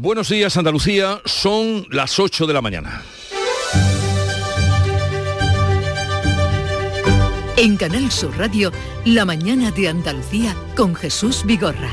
Buenos días Andalucía, son las 8 de la mañana. En Canal Sur Radio, La mañana de Andalucía con Jesús Vigorra.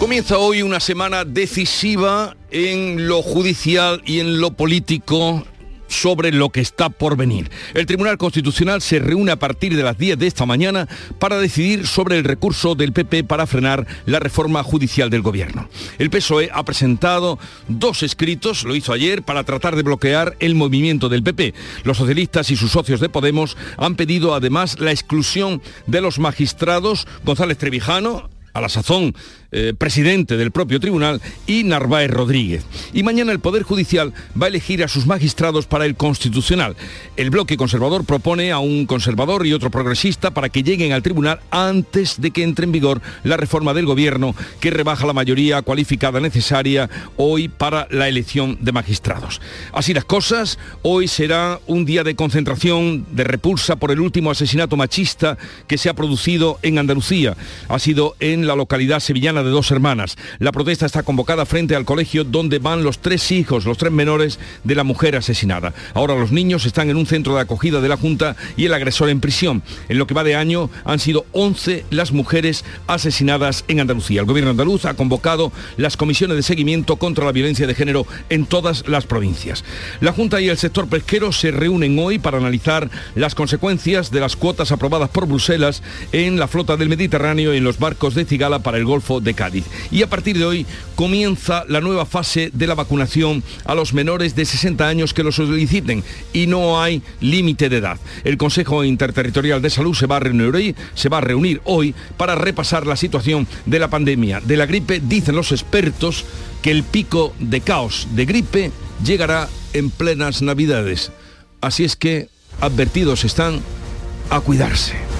Comienza hoy una semana decisiva en lo judicial y en lo político sobre lo que está por venir. El Tribunal Constitucional se reúne a partir de las 10 de esta mañana para decidir sobre el recurso del PP para frenar la reforma judicial del gobierno. El PSOE ha presentado dos escritos, lo hizo ayer, para tratar de bloquear el movimiento del PP. Los socialistas y sus socios de Podemos han pedido además la exclusión de los magistrados González Trevijano, a la sazón eh, presidente del propio tribunal, y Narváez Rodríguez. Y mañana el Poder Judicial va a elegir a sus magistrados para el Constitucional. El bloque conservador propone a un conservador y otro progresista para que lleguen al tribunal antes de que entre en vigor la reforma del gobierno que rebaja la mayoría cualificada necesaria hoy para la elección de magistrados. Así las cosas, hoy será un día de concentración, de repulsa por el último asesinato machista que se ha producido en Andalucía. Ha sido en la localidad sevillana de dos hermanas. La protesta está convocada frente al colegio donde van los tres hijos, los tres menores de la mujer asesinada. Ahora los niños están en un centro de acogida de la Junta y el agresor en prisión. En lo que va de año han sido 11 las mujeres asesinadas en Andalucía. El gobierno andaluz ha convocado las comisiones de seguimiento contra la violencia de género en todas las provincias. La Junta y el sector pesquero se reúnen hoy para analizar las consecuencias de las cuotas aprobadas por Bruselas en la flota del Mediterráneo y en los barcos de Cigala para el Golfo de Cádiz. Y a partir de hoy comienza la nueva fase de la vacunación a los menores de 60 años que lo soliciten y no hay límite de edad. El Consejo Interterritorial de Salud se va a reunir hoy, se va a reunir hoy para repasar la situación de la pandemia. De la gripe dicen los expertos que el pico de caos de gripe llegará en plenas navidades. Así es que advertidos están a cuidarse.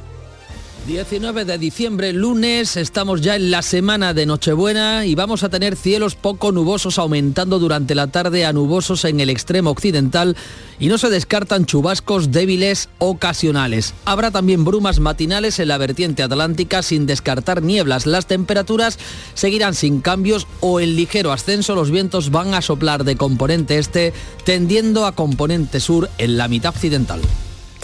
19 de diciembre, lunes, estamos ya en la semana de Nochebuena y vamos a tener cielos poco nubosos aumentando durante la tarde a nubosos en el extremo occidental y no se descartan chubascos débiles ocasionales. Habrá también brumas matinales en la vertiente atlántica sin descartar nieblas. Las temperaturas seguirán sin cambios o en ligero ascenso. Los vientos van a soplar de componente este tendiendo a componente sur en la mitad occidental.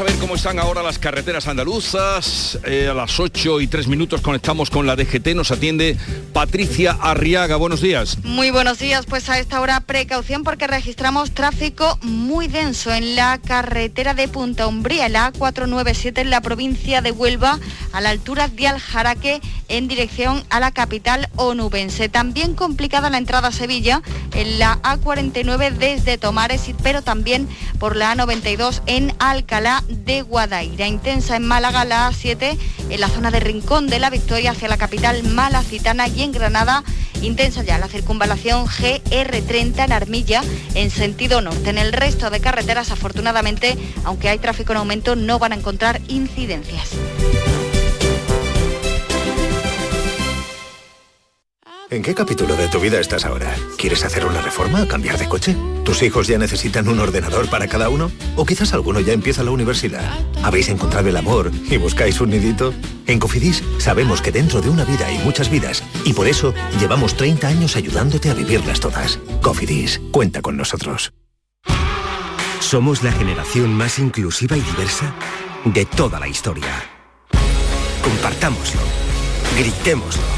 A ver cómo están ahora las carreteras andaluzas. Eh, a las 8 y 3 minutos conectamos con la DGT. Nos atiende Patricia Arriaga. Buenos días. Muy buenos días. Pues a esta hora precaución porque registramos tráfico muy denso en la carretera de Punta Umbría, la A497 en la provincia de Huelva, a la altura de Aljaraque, en dirección a la capital onubense. También complicada la entrada a Sevilla en la A49 desde Tomares, pero también por la A92 en Alcalá de Guadaira. Intensa en Málaga la A7 en la zona de Rincón de la Victoria hacia la capital malacitana y en Granada intensa ya la circunvalación GR30 en Armilla en sentido norte. En el resto de carreteras afortunadamente, aunque hay tráfico en aumento, no van a encontrar incidencias. ¿En qué capítulo de tu vida estás ahora? ¿Quieres hacer una reforma o cambiar de coche? ¿Tus hijos ya necesitan un ordenador para cada uno? ¿O quizás alguno ya empieza la universidad? ¿Habéis encontrado el amor y buscáis un nidito? En Cofidis sabemos que dentro de una vida hay muchas vidas y por eso llevamos 30 años ayudándote a vivirlas todas. Cofidis, cuenta con nosotros. Somos la generación más inclusiva y diversa de toda la historia. Compartámoslo. Gritémoslo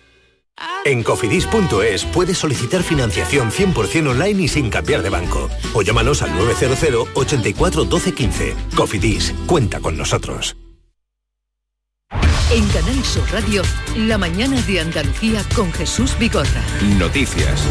En cofidis.es puedes solicitar financiación 100% online y sin cambiar de banco. O llámanos al 900 84 12 15. Cofidis, cuenta con nosotros. En Canal Sur Radio, la mañana de Andalucía con Jesús Bigorra. Noticias.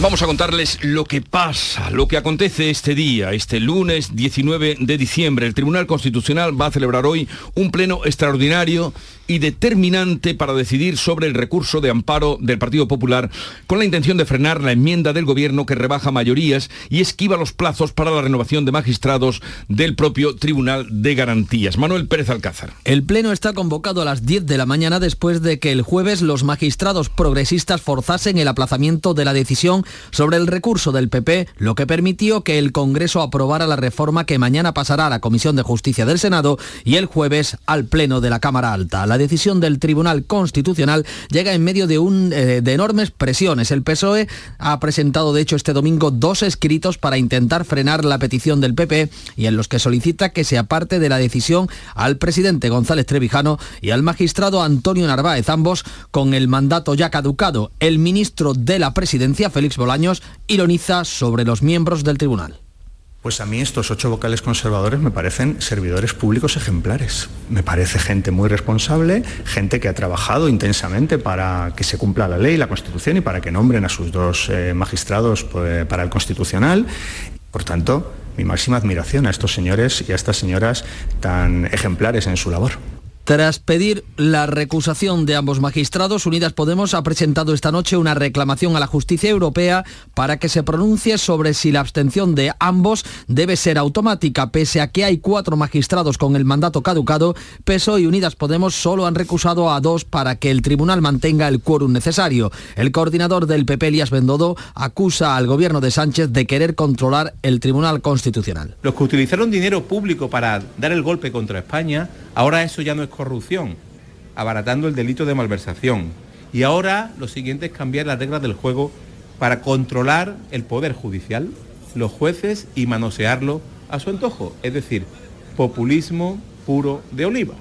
Vamos a contarles lo que pasa, lo que acontece este día, este lunes 19 de diciembre. El Tribunal Constitucional va a celebrar hoy un pleno extraordinario y determinante para decidir sobre el recurso de amparo del Partido Popular con la intención de frenar la enmienda del Gobierno que rebaja mayorías y esquiva los plazos para la renovación de magistrados del propio Tribunal de Garantías. Manuel Pérez Alcázar. El Pleno está convocado a las 10 de la mañana después de que el jueves los magistrados progresistas forzasen el aplazamiento de la decisión sobre el recurso del PP, lo que permitió que el Congreso aprobara la reforma que mañana pasará a la Comisión de Justicia del Senado y el jueves al Pleno de la Cámara Alta. Decisión del Tribunal Constitucional llega en medio de, un, eh, de enormes presiones. El PSOE ha presentado, de hecho, este domingo dos escritos para intentar frenar la petición del PP y en los que solicita que se aparte de la decisión al presidente González Trevijano y al magistrado Antonio Narváez, ambos con el mandato ya caducado. El ministro de la Presidencia, Félix Bolaños, ironiza sobre los miembros del tribunal. Pues a mí estos ocho vocales conservadores me parecen servidores públicos ejemplares. Me parece gente muy responsable, gente que ha trabajado intensamente para que se cumpla la ley, la Constitución y para que nombren a sus dos eh, magistrados pues, para el Constitucional. Por tanto, mi máxima admiración a estos señores y a estas señoras tan ejemplares en su labor. Tras pedir la recusación de ambos magistrados, Unidas Podemos ha presentado esta noche una reclamación a la justicia europea para que se pronuncie sobre si la abstención de ambos debe ser automática, pese a que hay cuatro magistrados con el mandato caducado, PSOE y Unidas Podemos solo han recusado a dos para que el tribunal mantenga el quórum necesario. El coordinador del PP, Elías Bendodo, acusa al gobierno de Sánchez de querer controlar el Tribunal Constitucional. Los que utilizaron dinero público para dar el golpe contra España, ahora eso ya no es corrupción, abaratando el delito de malversación. Y ahora lo siguiente es cambiar las reglas del juego para controlar el poder judicial, los jueces y manosearlo a su antojo, es decir, populismo puro de oliva.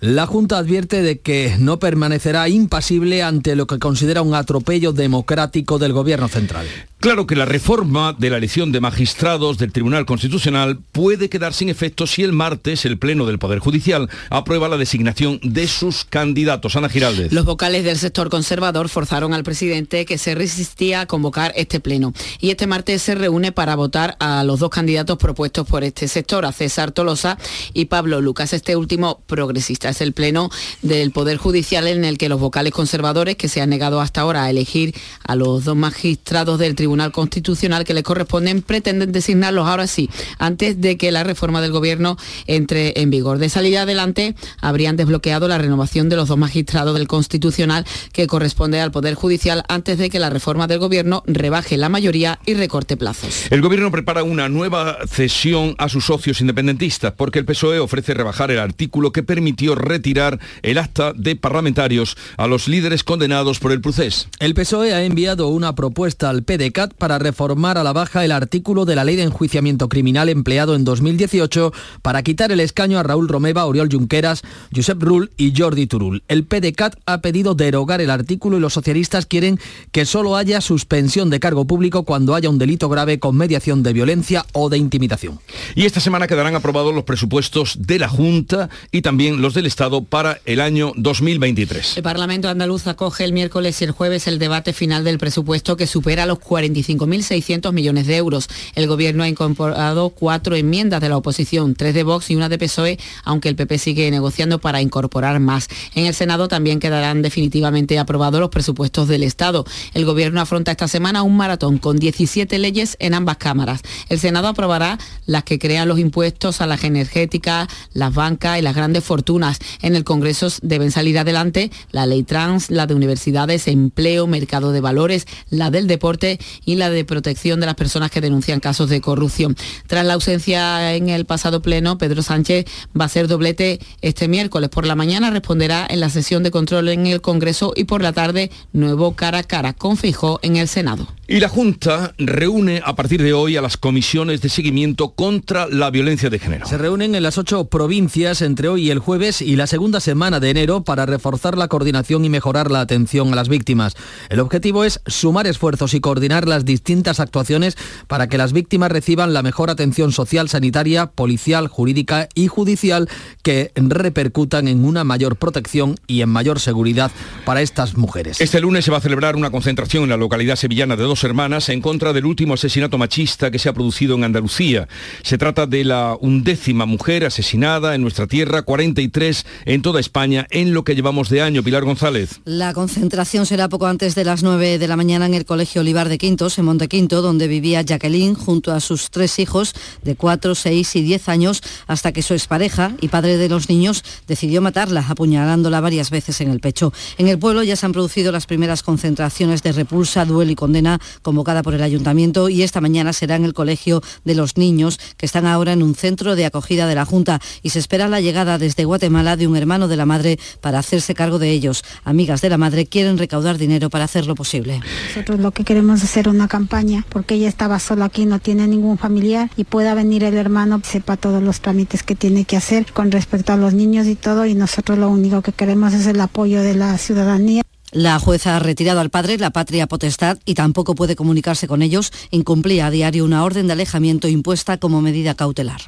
La Junta advierte de que no permanecerá impasible ante lo que considera un atropello democrático del Gobierno central. Claro que la reforma de la elección de magistrados del Tribunal Constitucional puede quedar sin efecto si el martes el Pleno del Poder Judicial aprueba la designación de sus candidatos. Ana Giraldez. Los vocales del sector conservador forzaron al presidente que se resistía a convocar este Pleno. Y este martes se reúne para votar a los dos candidatos propuestos por este sector, a César Tolosa y Pablo Lucas, este último progresista. Es el Pleno del Poder Judicial en el que los vocales conservadores, que se han negado hasta ahora a elegir a los dos magistrados del Tribunal Tribunal Constitucional que le corresponden pretenden designarlos ahora sí, antes de que la reforma del Gobierno entre en vigor. De salida adelante, habrían desbloqueado la renovación de los dos magistrados del Constitucional que corresponde al Poder Judicial antes de que la reforma del Gobierno rebaje la mayoría y recorte plazos. El Gobierno prepara una nueva cesión a sus socios independentistas porque el PSOE ofrece rebajar el artículo que permitió retirar el acta de parlamentarios a los líderes condenados por el procés. El PSOE ha enviado una propuesta al PDK para reformar a la baja el artículo de la ley de enjuiciamiento criminal empleado en 2018 para quitar el escaño a Raúl Romeva, Oriol Junqueras, Josep Rull y Jordi Turul. El PDCAT ha pedido derogar el artículo y los socialistas quieren que solo haya suspensión de cargo público cuando haya un delito grave con mediación de violencia o de intimidación. Y esta semana quedarán aprobados los presupuestos de la Junta y también los del Estado para el año 2023. El Parlamento andaluz acoge el miércoles y el jueves el debate final del presupuesto que supera los 40 25.600 millones de euros. El Gobierno ha incorporado cuatro enmiendas de la oposición, tres de Vox y una de PSOE, aunque el PP sigue negociando para incorporar más. En el Senado también quedarán definitivamente aprobados los presupuestos del Estado. El Gobierno afronta esta semana un maratón con 17 leyes en ambas cámaras. El Senado aprobará las que crean los impuestos a las energéticas, las bancas y las grandes fortunas. En el Congreso deben salir adelante la ley trans, la de universidades, empleo, mercado de valores, la del deporte y la de protección de las personas que denuncian casos de corrupción. Tras la ausencia en el pasado pleno, Pedro Sánchez va a hacer doblete este miércoles. Por la mañana responderá en la sesión de control en el Congreso y por la tarde nuevo cara a cara con Fijó en el Senado. Y la Junta reúne a partir de hoy a las comisiones de seguimiento contra la violencia de género. Se reúnen en las ocho provincias entre hoy y el jueves y la segunda semana de enero para reforzar la coordinación y mejorar la atención a las víctimas. El objetivo es sumar esfuerzos y coordinar las distintas actuaciones para que las víctimas reciban la mejor atención social, sanitaria, policial, jurídica y judicial que repercutan en una mayor protección y en mayor seguridad para estas mujeres. Este lunes se va a celebrar una concentración en la localidad sevillana de dos hermanas en contra del último asesinato machista que se ha producido en Andalucía. Se trata de la undécima mujer asesinada en nuestra tierra, 43 en toda España en lo que llevamos de año. Pilar González. La concentración será poco antes de las 9 de la mañana en el Colegio Olivar de En Montequinto, donde vivía Jacqueline junto a sus tres hijos de 4, 6 y 10 años, hasta que su expareja y padre de los niños decidió matarla, apuñalándola varias veces en el pecho. En el pueblo ya se han producido las primeras concentraciones de repulsa, duelo y condena convocada por el ayuntamiento y esta mañana será en el Colegio de los Niños, que están ahora en un centro de acogida de la Junta y se espera la llegada desde Guatemala de un hermano de la madre para hacerse cargo de ellos. Amigas de la madre quieren recaudar dinero para hacerlo posible. Nosotros lo que queremos es hacer una campaña porque ella estaba sola aquí, no tiene ningún familiar y pueda venir el hermano, sepa todos los trámites que tiene que hacer con respecto a los niños y todo y nosotros lo único que queremos es el apoyo de la ciudadanía. La jueza ha retirado al padre la patria potestad y tampoco puede comunicarse con ellos. Incumplía a diario una orden de alejamiento impuesta como medida cautelar.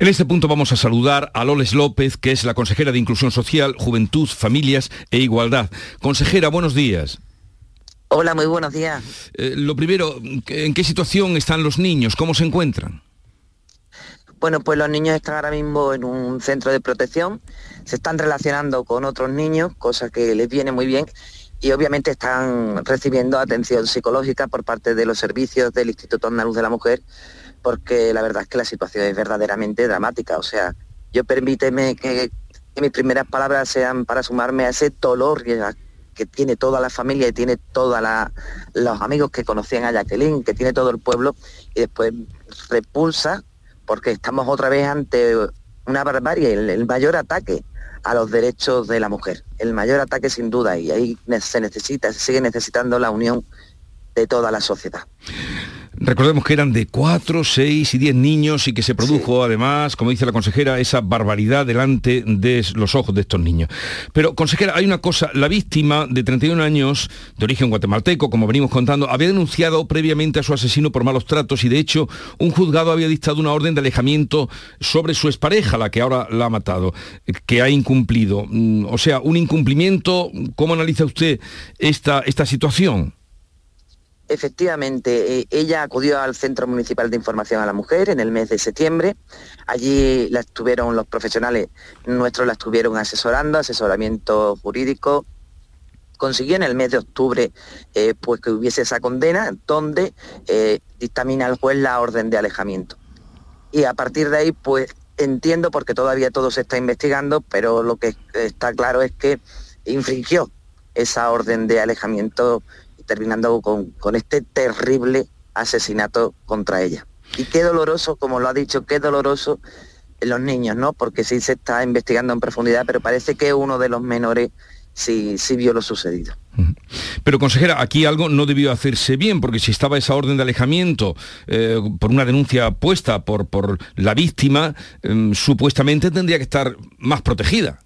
En este punto vamos a saludar a Loles López, que es la consejera de Inclusión Social, Juventud, Familias e Igualdad. Consejera, buenos días. Hola, muy buenos días. Eh, lo primero, ¿en qué situación están los niños? ¿Cómo se encuentran? Bueno, pues los niños están ahora mismo en un centro de protección, se están relacionando con otros niños, cosa que les viene muy bien, y obviamente están recibiendo atención psicológica por parte de los servicios del Instituto Andaluz de la Mujer, porque la verdad es que la situación es verdaderamente dramática. O sea, yo permíteme que, mis primeras palabras sean para sumarme a ese dolor que, tiene toda la familia y tiene todos los amigos que conocían a Jacqueline, que tiene todo el pueblo, y después repulsa, porque estamos otra vez ante una barbarie, el mayor ataque a los derechos de la mujer. El mayor ataque sin duda y ahí se necesita, se sigue necesitando la unión de toda la sociedad. Recordemos que eran de 4, 6 y 10 niños y que se produjo además, como dice la consejera, esa barbaridad delante de los ojos de estos niños. Pero, consejera, hay una cosa, la víctima de 31 años, de origen guatemalteco, como venimos contando, había denunciado previamente a su asesino por malos tratos y de hecho un juzgado había dictado una orden de alejamiento sobre su expareja, la que ahora la ha matado, que ha incumplido. Mm, o sea, un incumplimiento, ¿cómo analiza usted esta, esta situación? Efectivamente, eh, ella acudió al Centro Municipal de Información a la Mujer en el mes de septiembre. Allí la estuvieron los profesionales nuestros, la estuvieron asesorando, asesoramiento jurídico. Consiguió en el mes de octubre eh, pues que hubiese esa condena donde eh, dictamina el juez la orden de alejamiento. Y a partir de ahí, pues entiendo, porque todavía todo se está investigando, pero lo que está claro es que infringió esa orden de alejamiento terminando con, con este terrible asesinato contra ella. Y qué doloroso, como lo ha dicho, qué doloroso en los niños, ¿no? Porque sí se está investigando en profundidad, pero parece que uno de los menores sí, sí vio lo sucedido. Pero consejera, aquí algo no debió hacerse bien, porque si estaba esa orden de alejamiento eh, por una denuncia puesta por, por la víctima, em, supuestamente tendría que estar más protegida.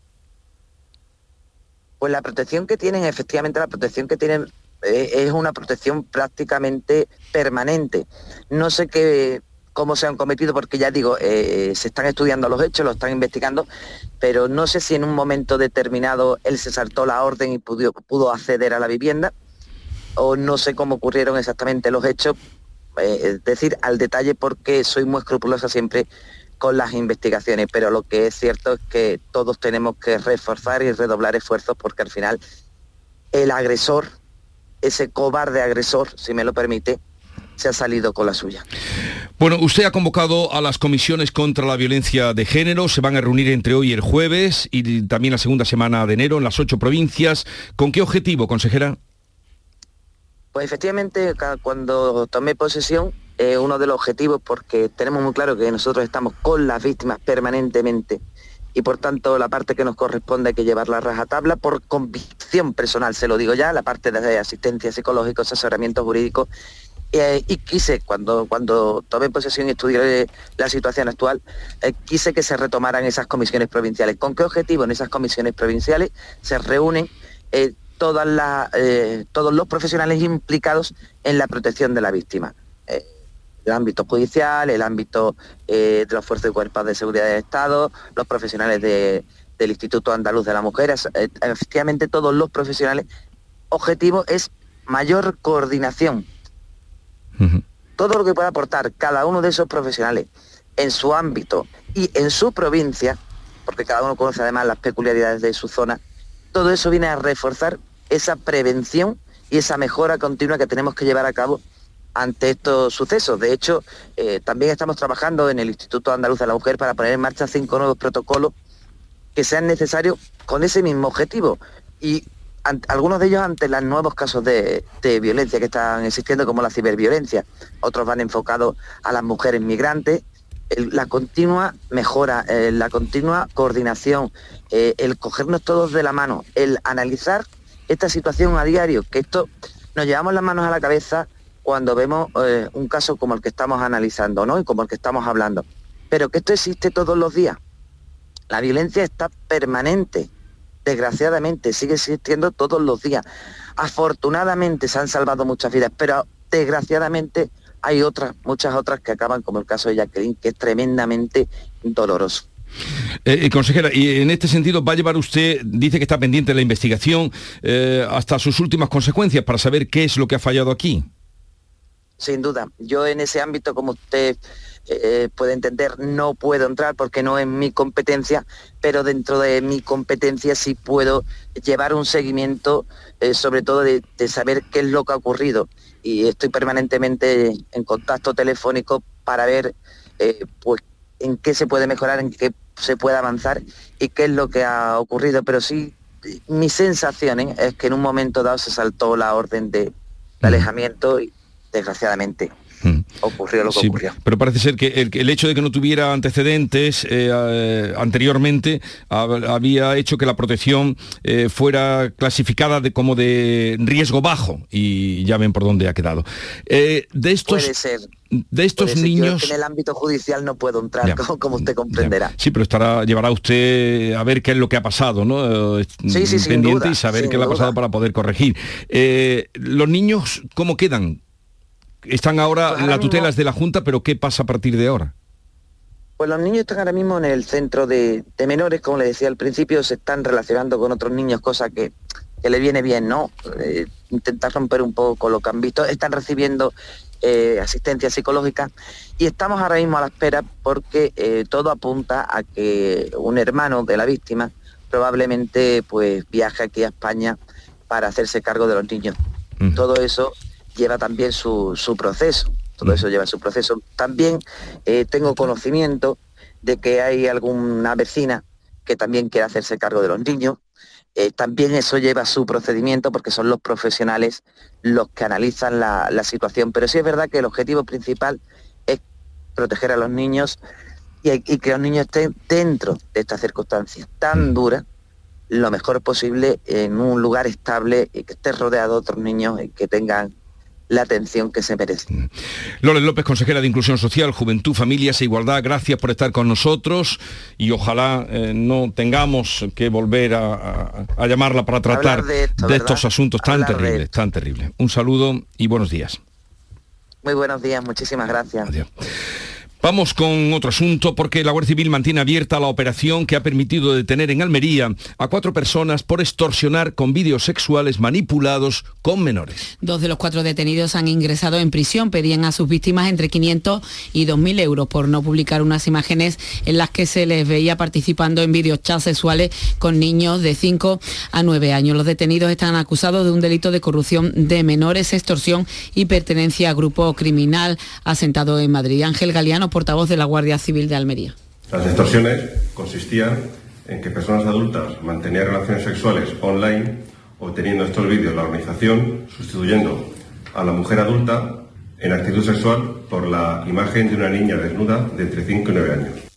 Pues la protección que tienen, efectivamente la protección que tienen es una protección prácticamente permanente. No sé qué, cómo se han cometido, porque ya digo, eh, se están estudiando los hechos, lo están investigando, pero no sé si en un momento determinado él se saltó la orden y pudo, pudo acceder a la vivienda, o no sé cómo ocurrieron exactamente los hechos, eh, es decir, al detalle porque soy muy escrupulosa siempre con las investigaciones, pero lo que es cierto es que todos tenemos que reforzar y redoblar esfuerzos porque al final el agresor ese cobarde agresor, si me lo permite, se ha salido con la suya. Bueno, usted ha convocado a las comisiones contra la violencia de género, se van a reunir entre hoy y el jueves y también la segunda semana de enero en las ocho provincias. ¿Con qué objetivo, consejera? Pues efectivamente, cuando tomé posesión, eh, uno de los objetivos, porque tenemos muy claro que nosotros estamos con las víctimas permanentemente y por tanto la parte que nos corresponde hay que llevar la rajatabla por convicción personal, se lo digo ya, la parte de asistencia psicológica, asesoramiento jurídico eh, y quise, cuando, cuando tomé posesión y estudié la situación actual, eh, quise que se retomaran esas comisiones provinciales. ¿Con qué objetivo en esas comisiones provinciales se reúnen eh, todos los profesionales implicados en la protección de la víctima? El ámbito judicial, el ámbito de los fuerzas y cuerpos de seguridad del Estado, los profesionales del Instituto Andaluz de la Mujer, efectivamente todos los profesionales. Objetivo es mayor coordinación todo lo que pueda aportar cada uno de esos profesionales en su ámbito y en su provincia, porque cada uno conoce además las peculiaridades de su zona, todo eso viene a reforzar esa prevención y esa mejora continua que tenemos que llevar a cabo ante estos sucesos. De hecho, eh, también estamos trabajando en el Instituto Andaluz de la Mujer para poner en marcha cinco nuevos protocolos que sean necesarios con ese mismo objetivo. Y algunos de ellos ante los nuevos casos de, violencia que están existiendo, como la ciberviolencia. Otros van enfocados a las mujeres migrantes. la continua mejora, eh, la continua coordinación, eh, el cogernos todos de la mano, el analizar esta situación a diario, que esto nos llevamos las manos a la cabeza cuando vemos eh, un caso como el que estamos analizando, ¿no? Y como el que estamos hablando. Pero que esto existe todos los días. La violencia está permanente desgraciadamente sigue existiendo todos los días. Afortunadamente se han salvado muchas vidas, pero desgraciadamente hay otras, muchas otras que acaban, como el caso de Jacqueline, que es tremendamente doloroso. Eh, eh, consejera, y en este sentido va a llevar usted, dice que está pendiente la investigación, eh, hasta sus últimas consecuencias para saber qué es lo que ha fallado aquí. Sin duda. Yo en ese ámbito, como usted eh, puede entender, no puedo entrar porque no es mi competencia, pero dentro de mi competencia sí puedo llevar un seguimiento, eh, sobre todo de, saber qué es lo que ha ocurrido. Y estoy permanentemente en contacto telefónico para ver eh, pues, en qué se puede mejorar, en qué se puede avanzar y qué es lo que ha ocurrido. Pero sí, mi sensación es que en un momento dado se saltó la orden de, alejamiento y desgraciadamente Mm. ocurrió lo que ocurrió. Pero parece ser que el, hecho de que no tuviera antecedentes eh, eh, anteriormente había hecho que la protección eh, fuera clasificada de, como de riesgo bajo y ya ven por dónde ha quedado. de estos, Puede ser. De estos niños... en el ámbito judicial no puedo entrar, como, usted comprenderá. Sí, pero estará, llevará usted a ver qué es lo que ha pasado, ¿no? Sí, sí, Pendiente y saber qué le ha pasado para poder corregir. ¿Los niños cómo quedan? Están ahora, pues las tutelas de la Junta, pero ¿qué pasa a partir de ahora? Pues los niños están ahora mismo en el centro de, menores, como le decía al principio, se están relacionando con otros niños, cosa que, le viene bien, ¿no? Eh, intentar romper un poco lo que han visto. Están recibiendo eh, asistencia psicológica y estamos ahora mismo a la espera porque eh, todo apunta a que un hermano de la víctima probablemente pues viaje aquí a España para hacerse cargo de los niños. Todo eso lleva también su, proceso, todo eso lleva su proceso. También eh, tengo conocimiento de que hay alguna vecina que también quiere hacerse cargo de los niños. Eh, también eso lleva su procedimiento porque son los profesionales los que analizan la, situación. Pero sí es verdad que el objetivo principal es proteger a los niños y, y que los niños estén dentro de estas circunstancias tan duras lo mejor posible en un lugar estable y que esté rodeado de otros niños y que tengan la atención que se merece. Mm. Loles López, consejera de Inclusión Social, Juventud, Familias e Igualdad, gracias por estar con nosotros y ojalá eh, no tengamos que volver a, llamarla para tratar de, estos asuntos tan terribles, tan terribles. Un saludo y buenos días. Muy buenos días, muchísimas gracias. Vamos con otro asunto porque la Guardia Civil mantiene abierta la operación que ha permitido detener en Almería a cuatro personas por extorsionar con vídeos sexuales manipulados con menores. Dos de los cuatro detenidos han ingresado en prisión. Pedían a sus víctimas entre 500 y 2.000 euros por no publicar unas imágenes en las que se les veía participando en vídeos chats sexuales con niños de 5 a 9 años. Los detenidos están acusados de un delito de corrupción de menores, extorsión y pertenencia a grupo criminal asentado en Madrid. Ángel Galeano portavoz de la Guardia Civil de Almería. Las extorsiones consistían en que personas adultas mantenían relaciones sexuales online, obteniendo estos vídeos la organización, sustituyendo a la mujer adulta en actitud sexual por la imagen de una niña desnuda de entre 5 y 9 años.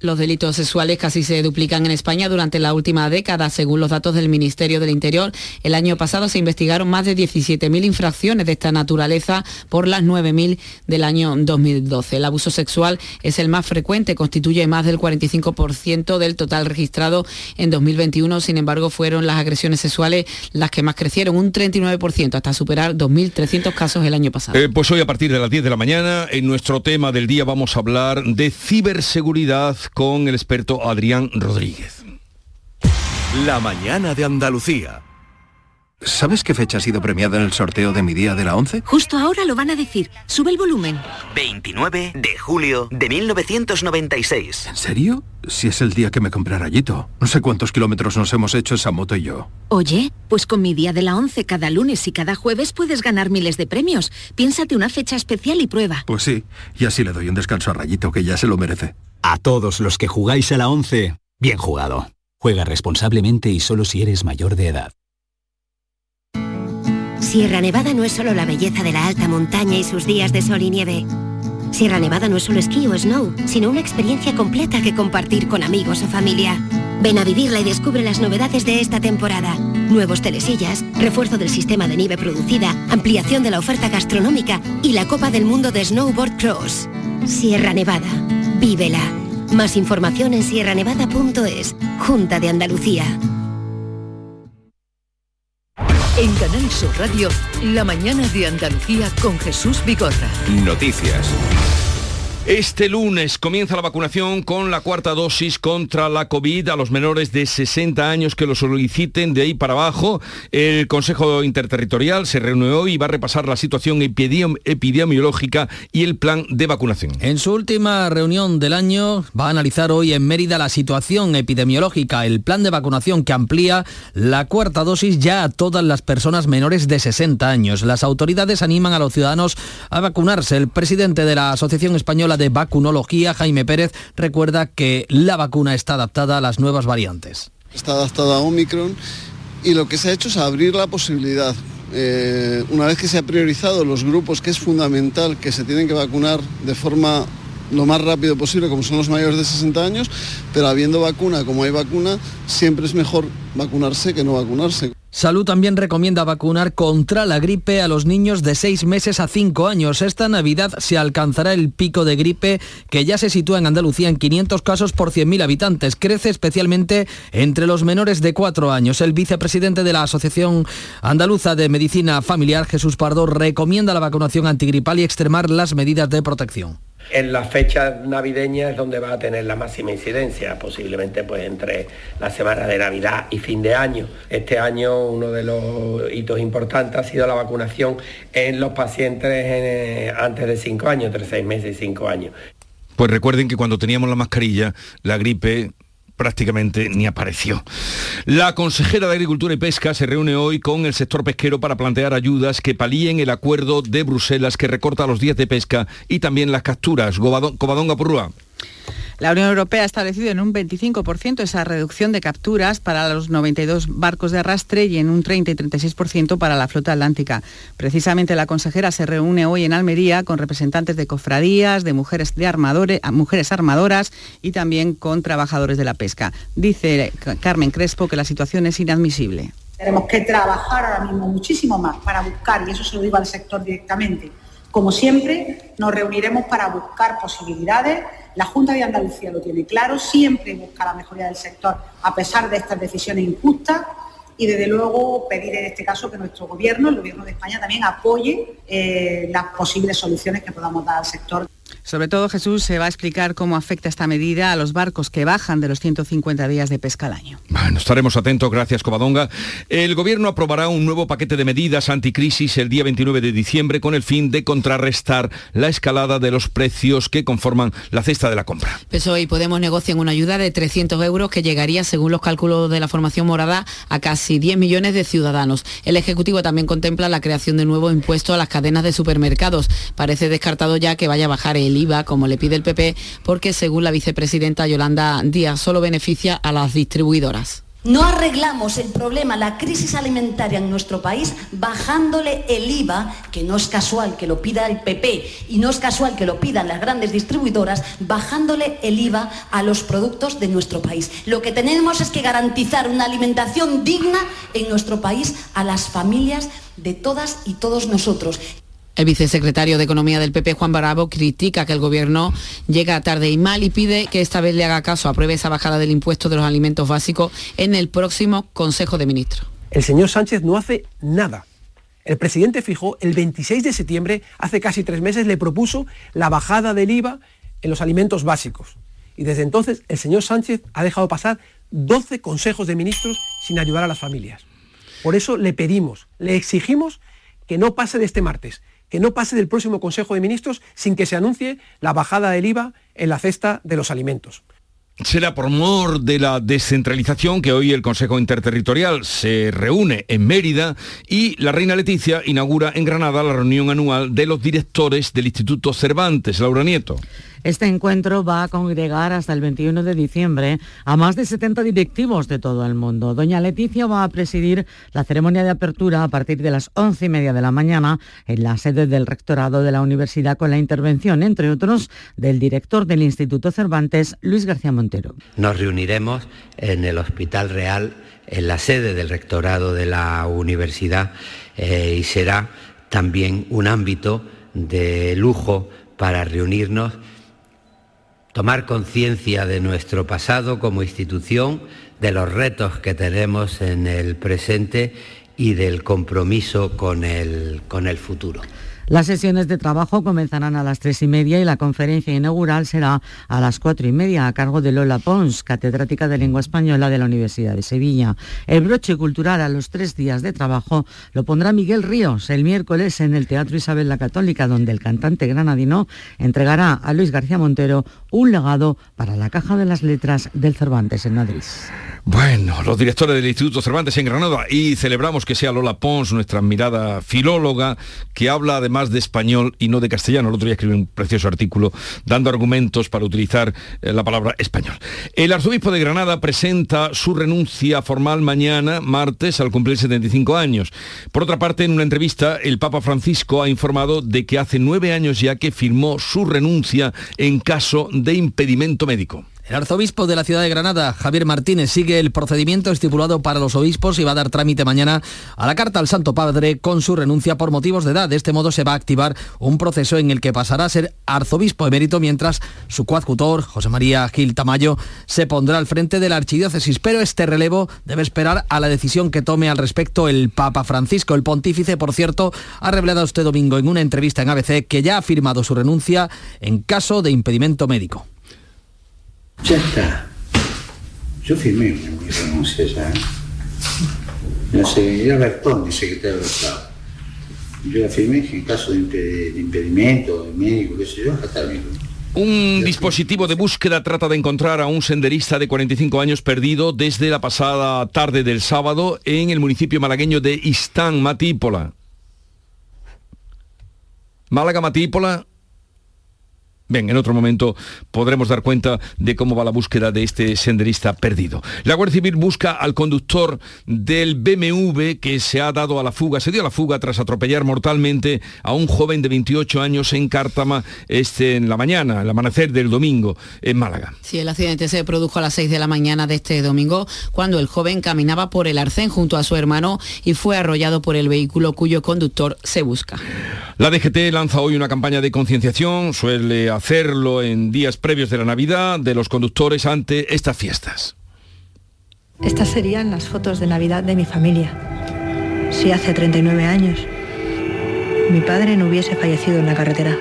Los delitos sexuales casi se duplican en España durante la última década, según los datos del Ministerio del Interior. El año pasado se investigaron más de 17.000 infracciones de esta naturaleza por las 9.000 del año 2012. El abuso sexual es el más frecuente, constituye más del 45% del total registrado en 2021. Sin embargo, fueron las agresiones sexuales las que más crecieron, un 39%, hasta superar 2.300 casos el año pasado. Eh, pues hoy a partir de las 10 de la mañana, en nuestro tema del día vamos a hablar de ciberseguridad con el experto Adrián Rodríguez. La mañana de Andalucía. ¿Sabes qué fecha ha sido premiada en el sorteo de mi día de la 11? Justo ahora lo van a decir. Sube el volumen. 29 de julio de 1996. ¿En serio? Si es el día que me compré rayito. No sé cuántos kilómetros nos hemos hecho esa moto y yo. Oye, pues con mi día de la 11 cada lunes y cada jueves puedes ganar miles de premios. Piénsate una fecha especial y prueba. Pues sí, y así le doy un descanso a rayito que ya se lo merece. A todos los que jugáis a la 11, bien jugado. Juega responsablemente y solo si eres mayor de edad. Sierra Nevada no es solo la belleza de la alta montaña y sus días de sol y nieve. Sierra Nevada no es solo esquí o snow, sino una experiencia completa que compartir con amigos o familia. Ven a vivirla y descubre las novedades de esta temporada. Nuevos telesillas, refuerzo del sistema de nieve producida, ampliación de la oferta gastronómica y la Copa del Mundo de Snowboard Cross. Sierra Nevada. Vívela. Más información en sierranevada.es. Junta de Andalucía. En Canal Sur Radio, la mañana de Andalucía con Jesús Vigorra. Noticias. Este lunes comienza la vacunación con la cuarta dosis contra la COVID a los menores de 60 años que lo soliciten de ahí para abajo. El Consejo Interterritorial se reúne hoy y va a repasar la situación epidemiológica y el plan de vacunación. En su última reunión del año va a analizar hoy en Mérida la situación epidemiológica, el plan de vacunación que amplía la cuarta dosis ya a todas las personas menores de 60 años. Las autoridades animan a los ciudadanos a vacunarse. El presidente de la Asociación Española de Vacunología, Jaime Pérez, recuerda que la vacuna está adaptada a las nuevas variantes. Está adaptada a Omicron y lo que se ha hecho es abrir la posibilidad. Eh, una vez que se ha priorizado los grupos que es fundamental que se tienen que vacunar de forma lo más rápido posible, como son los mayores de 60 años, pero habiendo vacuna, como hay vacuna, siempre es mejor vacunarse que no vacunarse. Salud también recomienda vacunar contra la gripe a los niños de 6 meses a 5 años. Esta Navidad se alcanzará el pico de gripe que ya se sitúa en Andalucía en 500 casos por 100.000 habitantes. Crece especialmente entre los menores de 4 años. El vicepresidente de la Asociación Andaluza de Medicina Familiar, Jesús Pardo, recomienda la vacunación antigripal y extremar las medidas de protección en las fechas navideñas es donde va a tener la máxima incidencia, posiblemente pues entre la semana de Navidad y fin de año. Este año uno de los hitos importantes ha sido la vacunación en los pacientes eh, antes de 5 años, entre 6 meses y 5 años. Pues recuerden que cuando teníamos la mascarilla, la gripe prácticamente ni apareció. La consejera de Agricultura y Pesca se reúne hoy con el sector pesquero para plantear ayudas que palíen el acuerdo de Bruselas que recorta los días de pesca y también las capturas. Covadonga Purrúa. La Unión Europea ha establecido en un 25% esa reducción de capturas para los 92 barcos de arrastre y en un 30 y 36% para la flota atlántica. Precisamente la consejera se reúne hoy en Almería con representantes de cofradías, de mujeres, de armadores, mujeres armadoras y también con trabajadores de la pesca. Dice Carmen Crespo que la situación es inadmisible. Tenemos que trabajar ahora mismo muchísimo más para buscar, y eso se lo digo al sector directamente, como siempre, nos reuniremos para buscar posibilidades. La Junta de Andalucía lo tiene claro, siempre busca la mejoría del sector a pesar de estas decisiones injustas y desde luego pedir en este caso que nuestro gobierno, el gobierno de España, también apoye eh, las posibles soluciones que podamos dar al sector. Sobre todo, Jesús, se va a explicar cómo afecta esta medida a los barcos que bajan de los 150 días de pesca al año. Bueno, estaremos atentos, gracias Covadonga. El Gobierno aprobará un nuevo paquete de medidas anticrisis el día 29 de diciembre con el fin de contrarrestar la escalada de los precios que conforman la cesta de la compra. PSOE y Podemos negocian una ayuda de 300 euros que llegaría, según los cálculos de la formación morada, a casi 10 millones de ciudadanos. El Ejecutivo también contempla la creación de nuevo impuesto a las cadenas de supermercados. Parece descartado ya que vaya a bajar el IVA, como le pide el PP, porque según la vicepresidenta Yolanda Díaz, solo beneficia a las distribuidoras. No arreglamos el problema, la crisis alimentaria en nuestro país bajándole el IVA, que no es casual que lo pida el PP y no es casual que lo pidan las grandes distribuidoras, bajándole el IVA a los productos de nuestro país. Lo que tenemos es que garantizar una alimentación digna en nuestro país a las familias de todas y todos nosotros. El vicesecretario de Economía del PP, Juan Bravo, critica que el Gobierno llega tarde y mal y pide que esta vez le haga caso, apruebe esa bajada del impuesto de los alimentos básicos en el próximo Consejo de Ministros. El señor Sánchez no hace nada. El presidente fijó el 26 de septiembre, hace casi tres meses, le propuso la bajada del IVA en los alimentos básicos. Y desde entonces el señor Sánchez ha dejado pasar 12 consejos de ministros sin ayudar a las familias. Por eso le pedimos, le exigimos que no pase de este martes, que no pase del próximo Consejo de Ministros sin que se anuncie la bajada del IVA en la cesta de los alimentos. Será por mor de la descentralización que hoy el Consejo Interterritorial se reúne en Mérida y la Reina Leticia inaugura en Granada la reunión anual de los directores del Instituto Cervantes, Laura Nieto. Este encuentro va a congregar hasta el 21 de diciembre a más de 70 directivos de todo el mundo. Doña Leticia va a presidir la ceremonia de apertura a partir de las once y media de la mañana en la sede del rectorado de la universidad con la intervención, entre otros, del director del Instituto Cervantes, Luis García Montero. Nos reuniremos en el Hospital Real, en la sede del rectorado de la universidad, eh, y será también un ámbito de lujo para reunirnos tomar conciencia de nuestro pasado como institución, de los retos que tenemos en el presente y del compromiso con el, con el futuro. Las sesiones de trabajo comenzarán a las tres y media y la conferencia inaugural será a las cuatro y media a cargo de Lola Pons, catedrática de lengua española de la Universidad de Sevilla. El broche cultural a los tres días de trabajo lo pondrá Miguel Ríos el miércoles en el Teatro Isabel la Católica, donde el cantante granadino entregará a Luis García Montero un legado para la Caja de las Letras del Cervantes en Madrid. Bueno, los directores del Instituto Cervantes en Granada y celebramos que sea Lola Pons, nuestra admirada filóloga, que habla además de español y no de castellano. El otro día escribió un precioso artículo dando argumentos para utilizar eh, la palabra español. El arzobispo de Granada presenta su renuncia formal mañana, martes, al cumplir 75 años. Por otra parte, en una entrevista, el Papa Francisco ha informado de que hace nueve años ya que firmó su renuncia en caso de impedimento médico. El arzobispo de la ciudad de Granada, Javier Martínez, sigue el procedimiento estipulado para los obispos y va a dar trámite mañana a la carta al Santo Padre con su renuncia por motivos de edad. De este modo se va a activar un proceso en el que pasará a ser arzobispo emérito mientras su coadjutor, José María Gil Tamayo, se pondrá al frente de la archidiócesis. Pero este relevo debe esperar a la decisión que tome al respecto el Papa Francisco. El pontífice, por cierto, ha revelado este domingo en una entrevista en ABC que ya ha firmado su renuncia en caso de impedimento médico. Ya está. Yo firmé mi renuncia ya. La seguridad mi secretario de Estado. Yo la firmé en caso de, impe- de impedimento, de médico, qué sé yo, hasta el Un dispositivo de búsqueda trata de encontrar a un senderista de 45 años perdido desde la pasada tarde del sábado en el municipio malagueño de Istán, Matípola. Málaga, Matípola. Bien, en otro momento podremos dar cuenta de cómo va la búsqueda de este senderista perdido. La Guardia Civil busca al conductor del BMW que se ha dado a la fuga, se dio a la fuga tras atropellar mortalmente a un joven de 28 años en Cártama este, en la mañana, el amanecer del domingo, en Málaga. Sí, el accidente se produjo a las 6 de la mañana de este domingo, cuando el joven caminaba por el arcén junto a su hermano y fue arrollado por el vehículo cuyo conductor se busca. La DGT lanza hoy una campaña de concienciación, suele hacerlo en días previos de la Navidad, de los conductores ante estas fiestas. Estas serían las fotos de Navidad de mi familia. Si hace 39 años mi padre no hubiese fallecido en la carretera.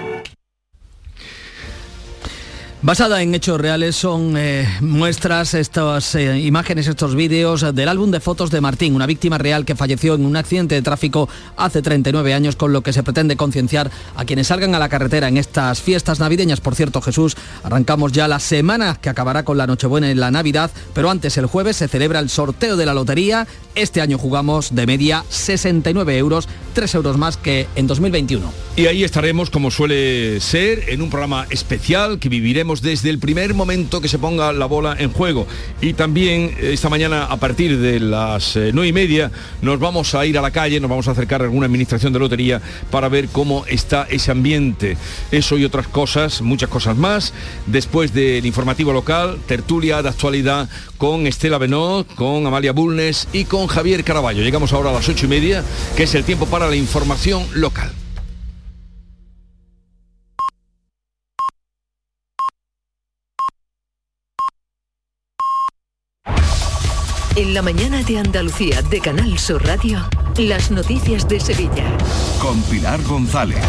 Basada en hechos reales son eh, muestras, estas eh, imágenes, estos vídeos del álbum de fotos de Martín, una víctima real que falleció en un accidente de tráfico hace 39 años, con lo que se pretende concienciar a quienes salgan a la carretera en estas fiestas navideñas. Por cierto, Jesús, arrancamos ya la semana que acabará con la Nochebuena y la Navidad, pero antes el jueves se celebra el sorteo de la lotería Este año jugamos de media 69 euros, 3 euros más que en 2021. Y ahí estaremos, como suele ser, en un programa especial que viviremos desde el primer momento que se ponga la bola en juego. Y también eh, esta mañana, a partir de las eh, nueve y media, nos vamos a ir a la calle, nos vamos a acercar a alguna administración de lotería para ver cómo está ese ambiente. Eso y otras cosas, muchas cosas más. Después del informativo local, tertulia de actualidad con Estela Benot, con Amalia Bulnes y con Javier Caraballo. Llegamos ahora a las ocho y media, que es el tiempo para la información local. En la mañana de Andalucía de Canal Sur Radio, las noticias de Sevilla. Con Pilar González.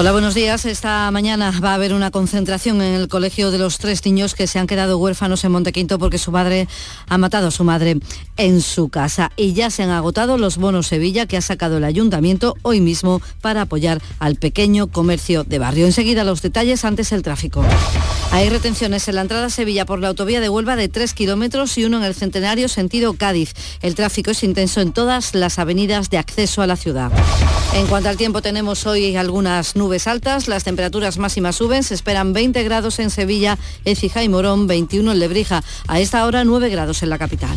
Hola, buenos días. Esta mañana va a haber una concentración en el colegio de los tres niños que se han quedado huérfanos en Montequinto porque su madre ha matado a su madre en su casa. Y ya se han agotado los bonos Sevilla que ha sacado el ayuntamiento hoy mismo para apoyar al pequeño comercio de barrio. Enseguida los detalles antes el tráfico. Hay retenciones en la entrada a Sevilla por la autovía de Huelva de 3 kilómetros y uno en el centenario sentido Cádiz. El tráfico es intenso en todas las avenidas de acceso a la ciudad. En cuanto al tiempo, tenemos hoy algunas nubes altas, las temperaturas máximas suben, se esperan 20 grados en Sevilla, Écija y Morón, 21 en Lebrija. A esta hora 9 grados en la capital.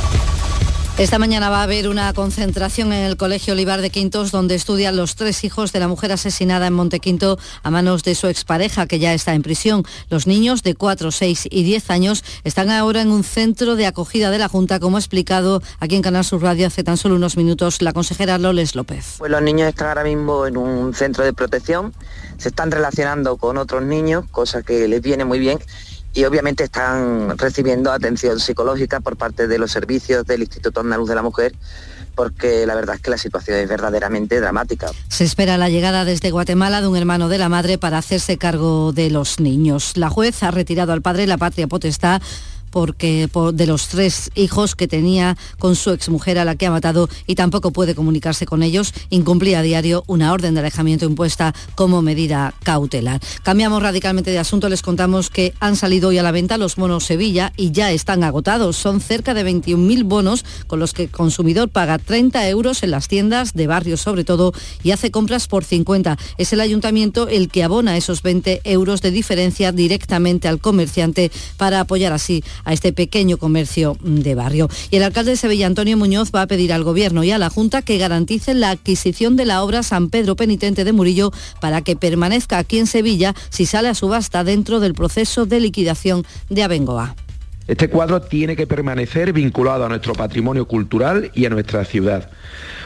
Esta mañana va a haber una concentración en el Colegio Olivar de Quintos donde estudian los tres hijos de la mujer asesinada en Montequinto a manos de su expareja que ya está en prisión. Los niños de 4, 6 y 10 años están ahora en un centro de acogida de la Junta, como ha explicado aquí en Canal Sur Radio hace tan solo unos minutos la consejera Loles López. Pues los niños están ahora mismo en un centro de protección, se están relacionando con otros niños, cosa que les viene muy bien y obviamente están recibiendo atención psicológica por parte de los servicios del Instituto Andaluz de la Mujer porque la verdad es que la situación es verdaderamente dramática. Se espera la llegada desde Guatemala de un hermano de la madre para hacerse cargo de los niños. La juez ha retirado al padre la patria potestad porque de los tres hijos que tenía con su exmujer a la que ha matado y tampoco puede comunicarse con ellos, incumplía a diario una orden de alejamiento impuesta como medida cautelar. Cambiamos radicalmente de asunto, les contamos que han salido hoy a la venta los bonos Sevilla y ya están agotados. Son cerca de 21.000 bonos con los que el consumidor paga 30 euros en las tiendas de barrio sobre todo y hace compras por 50. Es el ayuntamiento el que abona esos 20 euros de diferencia directamente al comerciante para apoyar así a este pequeño comercio de barrio. Y el alcalde de Sevilla, Antonio Muñoz, va a pedir al Gobierno y a la Junta que garanticen la adquisición de la obra San Pedro Penitente de Murillo para que permanezca aquí en Sevilla si sale a subasta dentro del proceso de liquidación de Abengoa. Este cuadro tiene que permanecer vinculado a nuestro patrimonio cultural y a nuestra ciudad.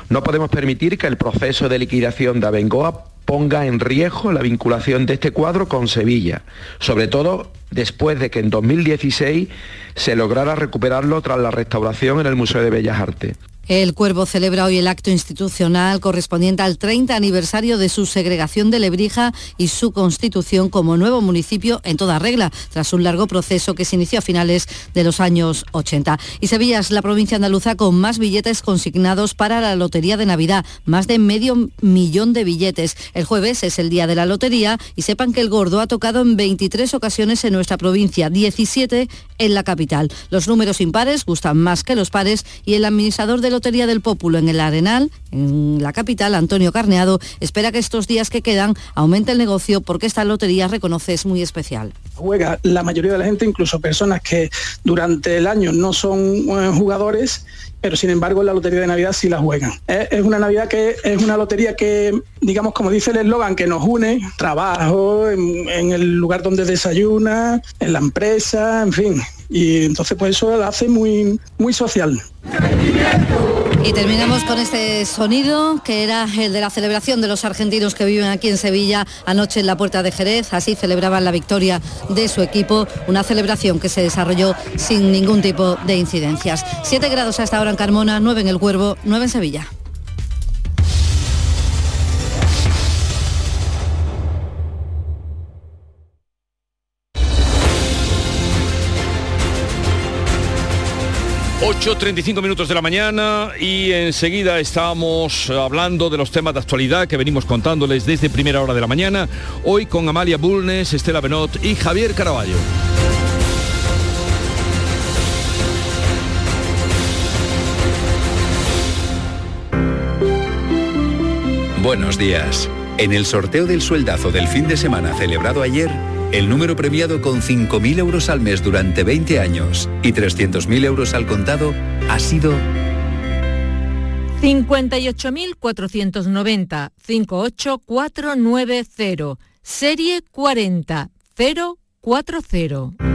No podemos permitir que el proceso de liquidación de Abengoa ponga en riesgo la vinculación de este cuadro con Sevilla, sobre todo después de que en 2016 se lograra recuperarlo tras la restauración en el Museo de Bellas Artes. El Cuervo celebra hoy el acto institucional correspondiente al 30 aniversario de su segregación de Lebrija y su constitución como nuevo municipio en toda regla, tras un largo proceso que se inició a finales de los años 80. Y Sevilla es la provincia andaluza con más billetes consignados para la Lotería de Navidad, más de medio millón de billetes. El jueves es el día de la lotería y sepan que el gordo ha tocado en 23 ocasiones en nuestra provincia, 17 en la capital. Los números impares gustan más que los pares y el administrador de Lotería del Pópulo en el Arenal, en la capital, Antonio Carneado, espera que estos días que quedan aumente el negocio porque esta lotería reconoce es muy especial. Juega la mayoría de la gente, incluso personas que durante el año no son eh, jugadores, pero sin embargo en la lotería de Navidad sí la juegan. Es, una Navidad que es una lotería que, digamos, como dice el eslogan, que nos une, trabajo, en, el lugar donde desayuna, en la empresa, en fin. Y entonces pues eso la hace muy, muy social. Y terminamos con este sonido que era el de la celebración de los argentinos que viven aquí en Sevilla anoche en la Puerta de Jerez. Así celebraban la victoria de su equipo, una celebración que se desarrolló sin ningún tipo de incidencias. 7 grados hasta ahora Carmona, 9 en El Cuervo, 9 en Sevilla. ...8.35 minutos de la mañana y enseguida estamos hablando de los temas de actualidad que venimos contándoles desde primera hora de la mañana, hoy con Amalia Bulnes, Estela Benot y Javier Caraballo. Buenos días. En el sorteo del sueldazo del fin de semana celebrado ayer, el número premiado con 5.000 euros al mes durante 20 años y 300.000 euros al contado ha sido 58.490 58490 serie 40040.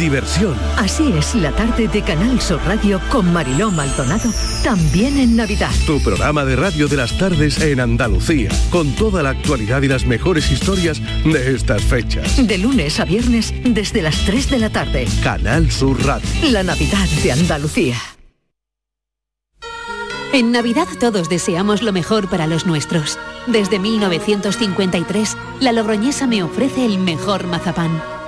diversión. Así es la tarde de Canal Sur Radio con Mariló Maldonado, también en Navidad. Tu programa de radio de las tardes en Andalucía, con toda la actualidad y las mejores historias de estas fechas. De lunes a viernes desde las 3 de la tarde. Canal Sur Radio. La Navidad de Andalucía. En Navidad todos deseamos lo mejor para los nuestros. Desde 1953, la Logroñesa me ofrece el mejor mazapán.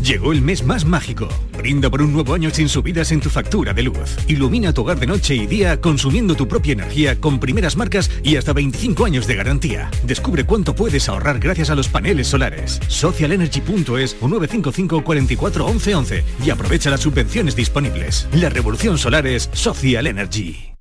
Llegó el mes más mágico. Brinda por un nuevo año sin subidas en tu factura de luz. Ilumina tu hogar de noche y día consumiendo tu propia energía con primeras marcas y hasta 25 años de garantía. Descubre cuánto puedes ahorrar gracias a los paneles solares. Socialenergy.es o 955 44 11 11 y aprovecha las subvenciones disponibles. La revolución solar es Social Energy.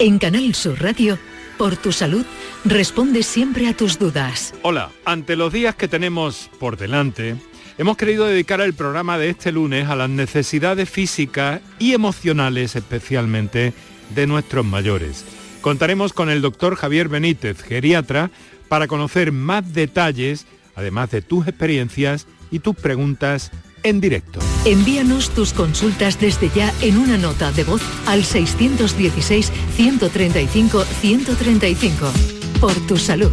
En Canal Sur Radio, por tu salud, responde siempre a tus dudas. Hola, ante los días que tenemos por delante, hemos querido dedicar el programa de este lunes a las necesidades físicas y emocionales especialmente de nuestros mayores. Contaremos con el doctor Javier Benítez, geriatra, para conocer más detalles, además de tus experiencias y tus preguntas en directo. Envíanos tus consultas desde ya en una nota de voz al 616-135-135. Por tu salud,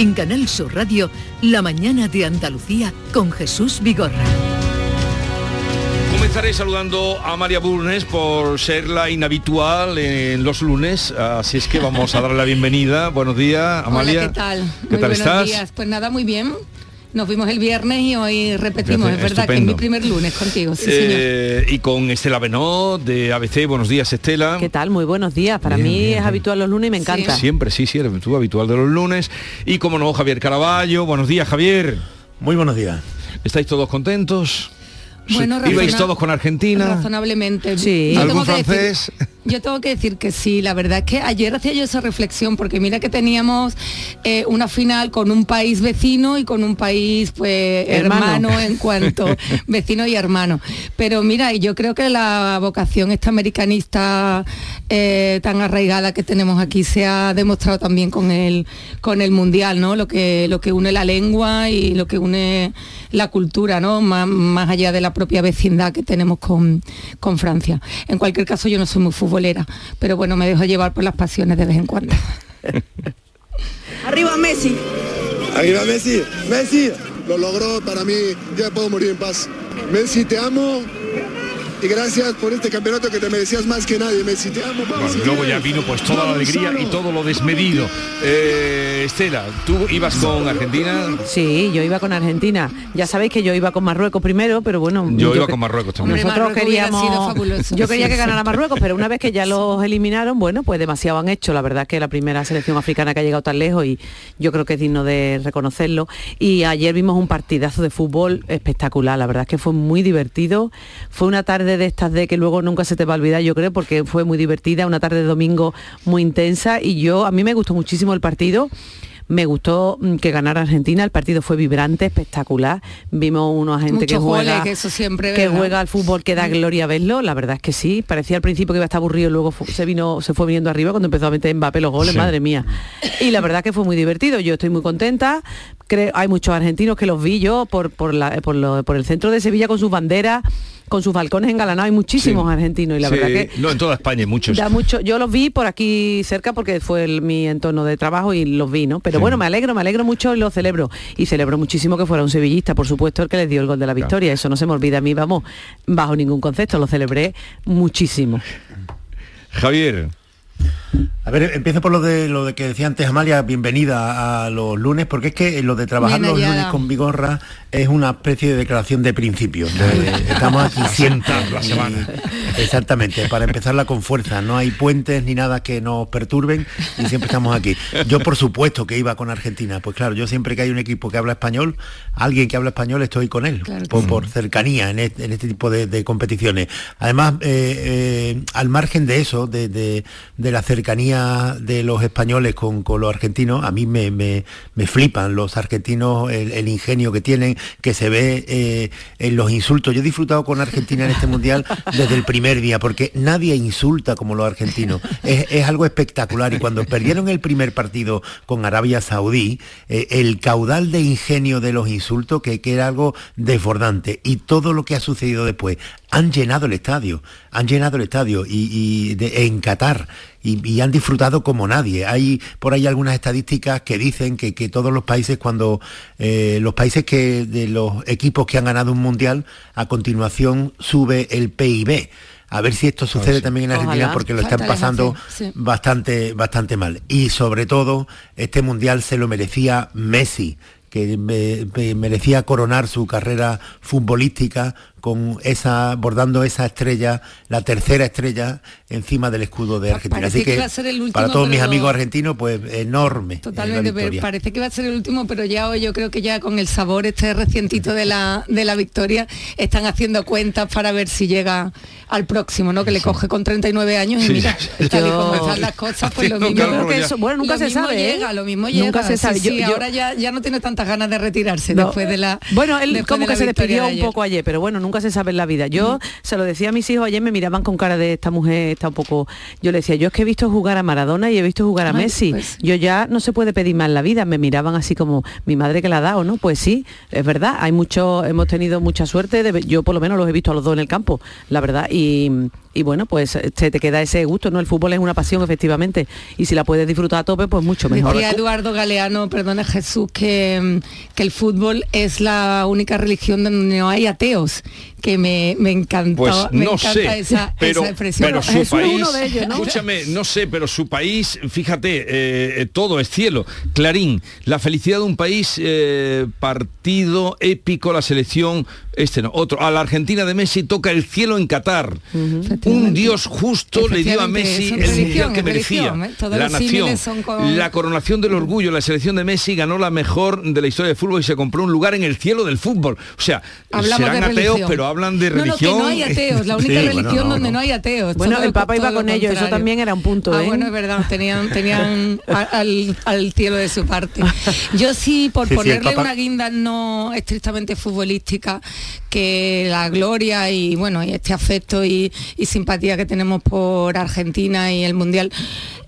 En Canal Sur Radio, La mañana de Andalucía con Jesús Vigorra. Comenzaré saludando a María Bulnes por ser la inhabitual en los lunes, así es que vamos a darle la bienvenida. Buenos días, Amalia. Hola, ¿qué tal? ¿Qué Muy tal buenos estás? días. Pues nada, muy bien. Nos vimos el viernes y hoy repetimos. Fíjate, es verdad que es mi primer lunes contigo, sí, señor. Eh, y con Estela Benot de ABC. Buenos días, Estela. ¿Qué tal? Muy buenos días. Para Bien, mí bien, es bien. habitual los lunes y me encanta. Siempre, sí, sí, eres tú habitual de los lunes. Y como no, Javier Caraballo. Buenos días, Javier. Muy buenos días. ¿Estáis todos contentos? Bueno, ¿Ibais razona- todos con Argentina? Razonablemente. Sí. ¿Algún decir- francés? Yo tengo que decir que sí, la verdad es que ayer hacía yo esa reflexión, porque mira que teníamos eh, una final con un país vecino y con un país pues hermano, Hermano. en cuanto vecino y hermano. Pero mira, yo creo que la vocación esta americanista eh, tan arraigada que tenemos aquí se ha demostrado también con el con el mundial, ¿no? Lo que lo que une la lengua y lo que une la cultura, ¿no? Más, más allá de la propia vecindad que tenemos con, con Francia. En cualquier caso, yo no soy muy futbolera, pero bueno, me dejo llevar por las pasiones de vez en cuando. Arriba Messi. Arriba Messi. Messi lo logró para mí. Ya puedo morir en paz. Messi, te amo. Y gracias por este campeonato que te merecías más que nadie, Messi. Te amo. Bueno, luego ya vino pues toda la alegría y todo lo desmedido. Eh, Estela, ¿tú ibas con Argentina? Sí, yo iba con Argentina. Ya sabéis que yo iba con Marruecos primero, pero bueno. Yo iba con Marruecos también. Nosotros Marruecos queríamos. Yo quería que ganara Marruecos, pero una vez que ya los eliminaron, bueno, pues demasiado han hecho. La verdad es que la primera selección africana que ha llegado tan lejos y yo creo que es digno de reconocerlo. Y ayer vimos un partidazo de fútbol espectacular. La verdad es que fue muy divertido. Fue una tarde de estas de que luego nunca se te va a olvidar, yo creo, porque fue muy divertida, una tarde de domingo muy intensa y yo a mí me gustó muchísimo el partido. Me gustó mm, que ganara Argentina, el partido fue vibrante, espectacular. Vimos unos gente que goles, juega que eso siempre, que ¿verdad? juega al fútbol que da gloria verlo, la verdad es que sí. Parecía al principio que iba a estar aburrido, luego se vino, se fue viniendo arriba cuando empezó a meter Mbappé los goles, Sí. madre mía. Y la verdad que fue muy divertido, yo estoy muy contenta. Creo, hay muchos argentinos que los vi yo por, por, la- por, lo- por el centro de Sevilla con sus banderas, con sus balcones engalaнаdos, hay muchísimos Sí. argentinos y la Sí, verdad que No, en toda España hay muchos. Da mucho, yo los vi por aquí cerca porque fue el- mi entorno de trabajo y los vi, ¿no? Pero bueno, me alegro, me alegro mucho y lo celebro. Y celebro muchísimo que fuera un sevillista, por supuesto, el que les dio el gol de la victoria. Eso no se me olvida a mí, vamos, bajo ningún concepto, lo celebré muchísimo. Javier. A ver, empiezo por lo de lo de que decía antes Amalia, bienvenida a los lunes, porque es que lo de trabajar Bien los lunes con Vigorra es una especie de declaración de principios. de- estamos aquí siempre. La semana. exactamente, para empezarla con fuerza. No hay puentes ni nada que nos perturben y siempre estamos aquí. Yo por supuesto que iba con Argentina, pues claro, yo siempre que hay un equipo que habla español, alguien que habla español estoy con él, Claro por, sí. por cercanía en este, en este tipo de, de competiciones. Además, eh, eh, al margen de eso, de, de- de la cercanía de los españoles con, los argentinos, a mí me, me- me flipan los argentinos, el, ingenio que tienen, que se ve eh, en los insultos. Yo he disfrutado con Argentina en este mundial desde el primer día, porque nadie insulta como los argentinos. Es, algo espectacular. Y cuando perdieron el primer partido con Arabia Saudí, eh, el caudal de ingenio de los insultos, que, que era algo desbordante. Y todo lo que ha sucedido después, han llenado el estadio, han llenado el estadio y, en Qatar. Y, y han disfrutado como nadie. Hay por ahí algunas estadísticas que dicen que, que todos los países, cuando eh, los países que de los equipos que han ganado un mundial, a continuación sube el PIB. A ver si esto sucede también en Argentina Ojalá. porque lo están pasando sí. bastante, bastante mal. Y sobre todo, este mundial se lo merecía Messi, que me- me- merecía coronar su carrera futbolística con esa, bordando esa estrella, la tercera estrella encima del escudo de Argentina. parece Así que que va a ser el último, para todos mis amigos argentinos, pues enorme. eh, Totalmente, pero parece que va a ser el último, pero ya hoy yo creo que ya con el sabor este recientito de la, de la victoria están haciendo cuentas para ver si llega al próximo, ¿no? Que le coge con 39 años y Sí. mira, tal y Yo- como están las cosas, pues lo mismo. cálculo ya. bueno, nunca lo se mismo sabe, ¿eh? Llega, lo mismo llega. Nunca se sabe. sí, Yo- yo- ahora ya, ya no tiene tantas ganas de retirarse No. después de la. Bueno, él como que se despidió de un poco ayer, pero bueno, nunca se sabe en la vida. Yo se lo decía a mis hijos ayer, me miraban con cara de esta mujer, está un poco... Yo le decía, yo es que he visto jugar a Maradona y he visto jugar a Ay, Messi. pues. Yo ya no se puede pedir más en la vida. Me miraban así como mi madre que la ha dado, ¿no? Pues sí, es verdad. Hay mucho, hemos tenido mucha suerte. de yo por lo menos los he visto a los dos en el campo, la verdad. Y, y bueno, pues se te queda ese gusto, ¿no? El fútbol es una pasión, efectivamente. Y si la puedes disfrutar a tope, pues mucho mejor. Decía Eduardo Galeano, perdona Jesús, que, mm, que el fútbol es la única religión donde no hay ateos, que me, me encantó, Pues me no encanta sé, esa, pero, esa expresión. pero su Jesús país, uno de ellos, ¿no? escúchame, no sé, pero su país, fíjate, eh, todo es cielo. Clarín, la felicidad de un país, eh, partido épico, la selección, este no, otro. A la Argentina de Messi toca el cielo en Qatar. Un Dios justo le dio a Messi el mundial religión, que merecía. religión, ¿eh? Todos La los nación, con- la coronación del orgullo, la selección de Messi ganó la mejor de la historia del fútbol y se compró un lugar en el cielo del fútbol. O sea, Hablamos serán de ateos, religión. pero hablan de No, no, que religión. no hay ateos, la única Sí, religión bueno, no, donde no. no. hay ateos. Bueno, todo el Papa iba con ellos, eso también era un punto, Ah, ¿eh? bueno, es verdad, tenían, tenían al, al cielo de su parte. Yo sí, por Sí, sí, el ponerle Papa- una guinda no estrictamente futbolística, que la gloria y bueno, y este afecto y, y simpatía que tenemos por Argentina y el Mundial,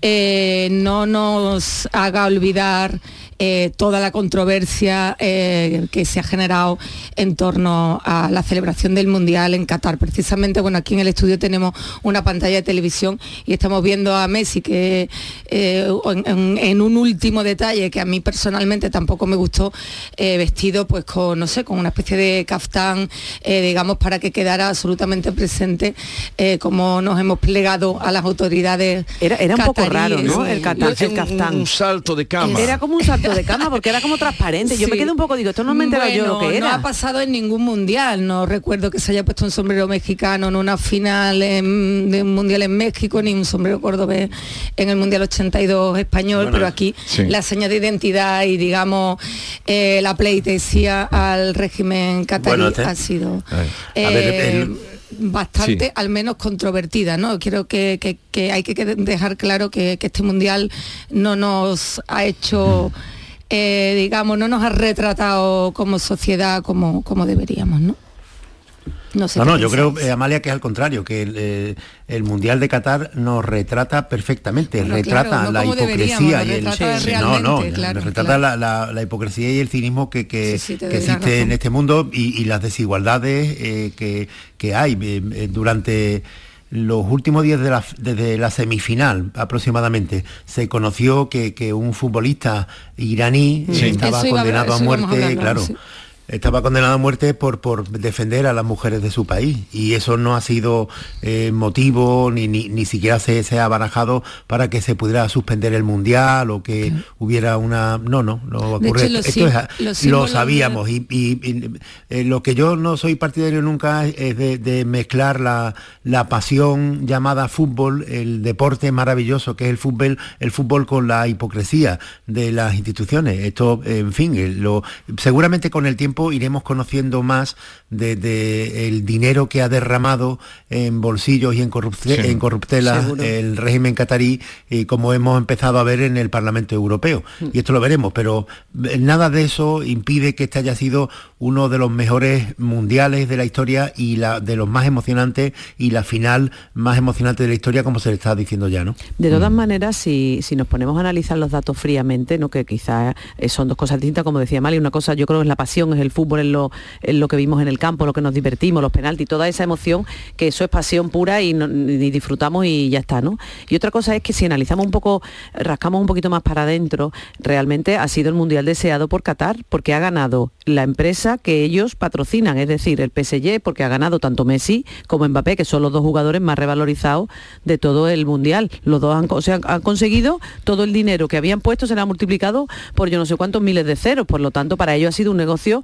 eh, no nos haga olvidar eh, toda la controversia eh, que se ha generado en torno a la celebración del Mundial en Qatar. Precisamente, bueno, aquí en el estudio tenemos una pantalla de televisión y estamos viendo a Messi que eh, en, un último detalle que a mí personalmente tampoco me gustó, eh, vestido pues con, no sé, con una especie de caftán, eh, digamos, para que quedara absolutamente presente eh, como nos hemos plegado a las autoridades. Era, era un poco raro. ¿no? El, cata- el caftán. Un salto de cama. Era como un salto de cama porque era como transparente. Yo me quedé un poco, digo, esto no me enterado yo lo Bueno, que No era. ha pasado en ningún mundial. No recuerdo que se haya puesto un sombrero mexicano en una final en- de un mundial en México, ni un sombrero cordobés en el mundial 82 español, Bueno, pero aquí sí. la seña de identidad y digamos eh, la pleitesía al régimen catarí Bueno, este- ha sido A ver, eh, el- bastante Sí. al menos controvertida, ¿no? Quiero que, que- que hay que dejar claro que, que este mundial no nos ha hecho eh, digamos, no nos ha retratado como sociedad como, como deberíamos, ¿no? No sé. No, yo creo, eh, Amalia, que es al contrario, que el, eh, el Mundial de Qatar nos retrata perfectamente, Bueno, retrata claro, no la hipocresía y el no, no, claro, retrata claro. La, la- la hipocresía y el cinismo que, que, Sí, sí, existe en este mundo y, y las desigualdades eh, que, que hay durante los últimos días de la, desde la semifinal aproximadamente se conoció que, que un futbolista iraní Sí. estaba a- condenado a muerte, hablar, claro. sí. Estaba condenado a muerte por, por defender a las mujeres de su país y eso no ha sido eh, motivo ni, ni, ni siquiera se, se ha barajado para que se pudiera suspender el mundial o que hubiera una... No, no, no ocurre. hecho, Esto es- lo sabíamos y, y- y, eh, lo que yo no soy partidario nunca es de, de mezclar la, la pasión llamada fútbol, el deporte maravilloso que es el fútbol, el fútbol con la hipocresía de las instituciones. Esto, en fin, eh, lo, seguramente con el tiempo iremos conociendo más de, de el dinero que ha derramado en bolsillos y en, corrupte- Sí. en corruptelas Seguro. el régimen catarí y como hemos empezado a ver en el Parlamento Europeo. Y esto lo veremos, pero eh, nada de eso impide que este haya sido uno de los mejores mundiales de la historia y la, de los más emocionantes y la final más emocionante de la historia, como se le está diciendo ya, ¿no? De todas maneras, si, si nos ponemos a analizar los datos fríamente, ¿no? que quizás eh, son dos cosas distintas, como decía Mali, una cosa yo creo que es la pasión, es el fútbol, es lo, que vimos en el campo, lo que nos divertimos, los penaltis, toda esa emoción, que eso es pasión pura y, disfrutamos y ya está, ¿no? Y otra cosa es que si analizamos un poco, rascamos un poquito más para adentro, realmente ha sido el mundial deseado por Qatar, porque ha ganado la empresa que ellos patrocinan, es decir, el PSG, porque ha ganado tanto Messi como Mbappé, que son los dos jugadores más revalorizados de todo el mundial. Los dos han, han conseguido todo el dinero que habían puesto, se le ha multiplicado por yo no sé cuántos miles de ceros. Por lo tanto, para ellos ha sido un negocio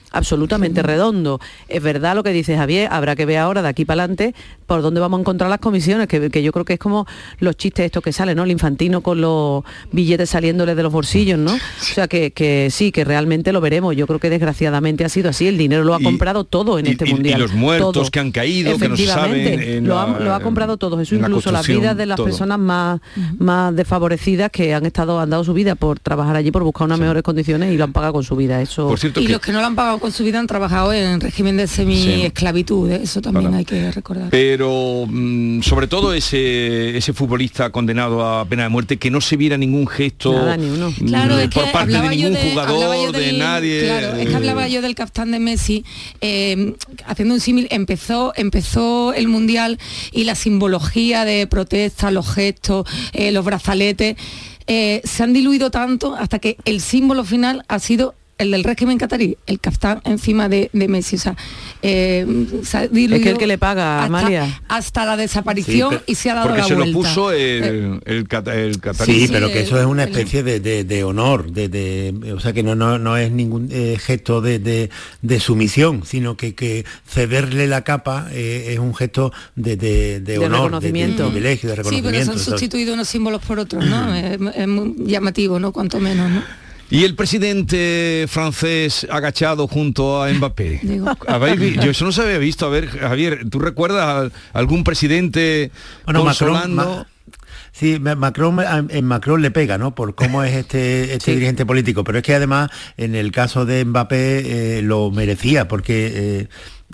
absolutamente redondo. Es verdad lo que dice Javier, habrá que ver ahora de aquí para adelante por dónde vamos a encontrar las comisiones, que, que yo creo que es como los chistes estos que salen, ¿no? El infantino con los billetes saliéndole de los bolsillos, ¿no? O sea que, que sí, que realmente lo veremos. Yo creo que desgraciadamente ha sido así. El dinero lo ha Y- comprado todo en y- este y- y mundial. los muertos todo. que han caído, que no se saben lo, ha, la- lo ha comprado todo. Eso incluso las vidas de las todo. personas más, más desfavorecidas que han estado, han dado su vida por trabajar allí, por buscar unas mejores condiciones y lo han pagado con su vida. Eso. y los que no lo han pagado con su vida han trabajado en régimen de semi-esclavitud, ¿eh? eso también hay que recordar. Pero mm, sobre todo ese, ese futbolista condenado a pena de muerte, que no se viera ningún gesto Nada, ni uno. mm, Claro, es que por parte de ningún de- jugador, de nadie. Claro, es que hablaba yo del capitán de Messi, eh, haciendo un símil, empezó, empezó el Mundial y la simbología de protesta, los gestos, eh, los brazaletes, eh, se han diluido tanto hasta que el símbolo final ha sido el del régimen catarí, el que está encima de, de Messi. O sea, eh, se ha Es que el que le paga, hasta, Amalia. hasta la desaparición Sí, pero- y se ha dado Porque la se vuelta. lo puso Eh, el, el, cata- el catarí. Sí, pero que eso es una especie de, de- de honor, de, de- o sea que no, no, no es ningún eh, gesto de, de- de sumisión, sino que, que cederle la capa eh, es un gesto de, de- de honor, de- reconocimiento. de, privilegio, de Sí, pero reconocimiento. se han sustituido unos símbolos por otros, ¿no? es, es muy llamativo, ¿no? Cuanto menos, ¿no? Y el presidente francés agachado junto a Mbappé. Digo. ¿Habéis vi- Yo eso no se había visto. A ver, Javier, ¿tú recuerdas a algún presidente Bueno, Macron, consolando? Ma- Sí, Ma- Macron, en Macron le pega, ¿no? Por cómo es este, este dirigente político. Pero es que además, en el caso de Mbappé, eh, lo merecía, porque, eh,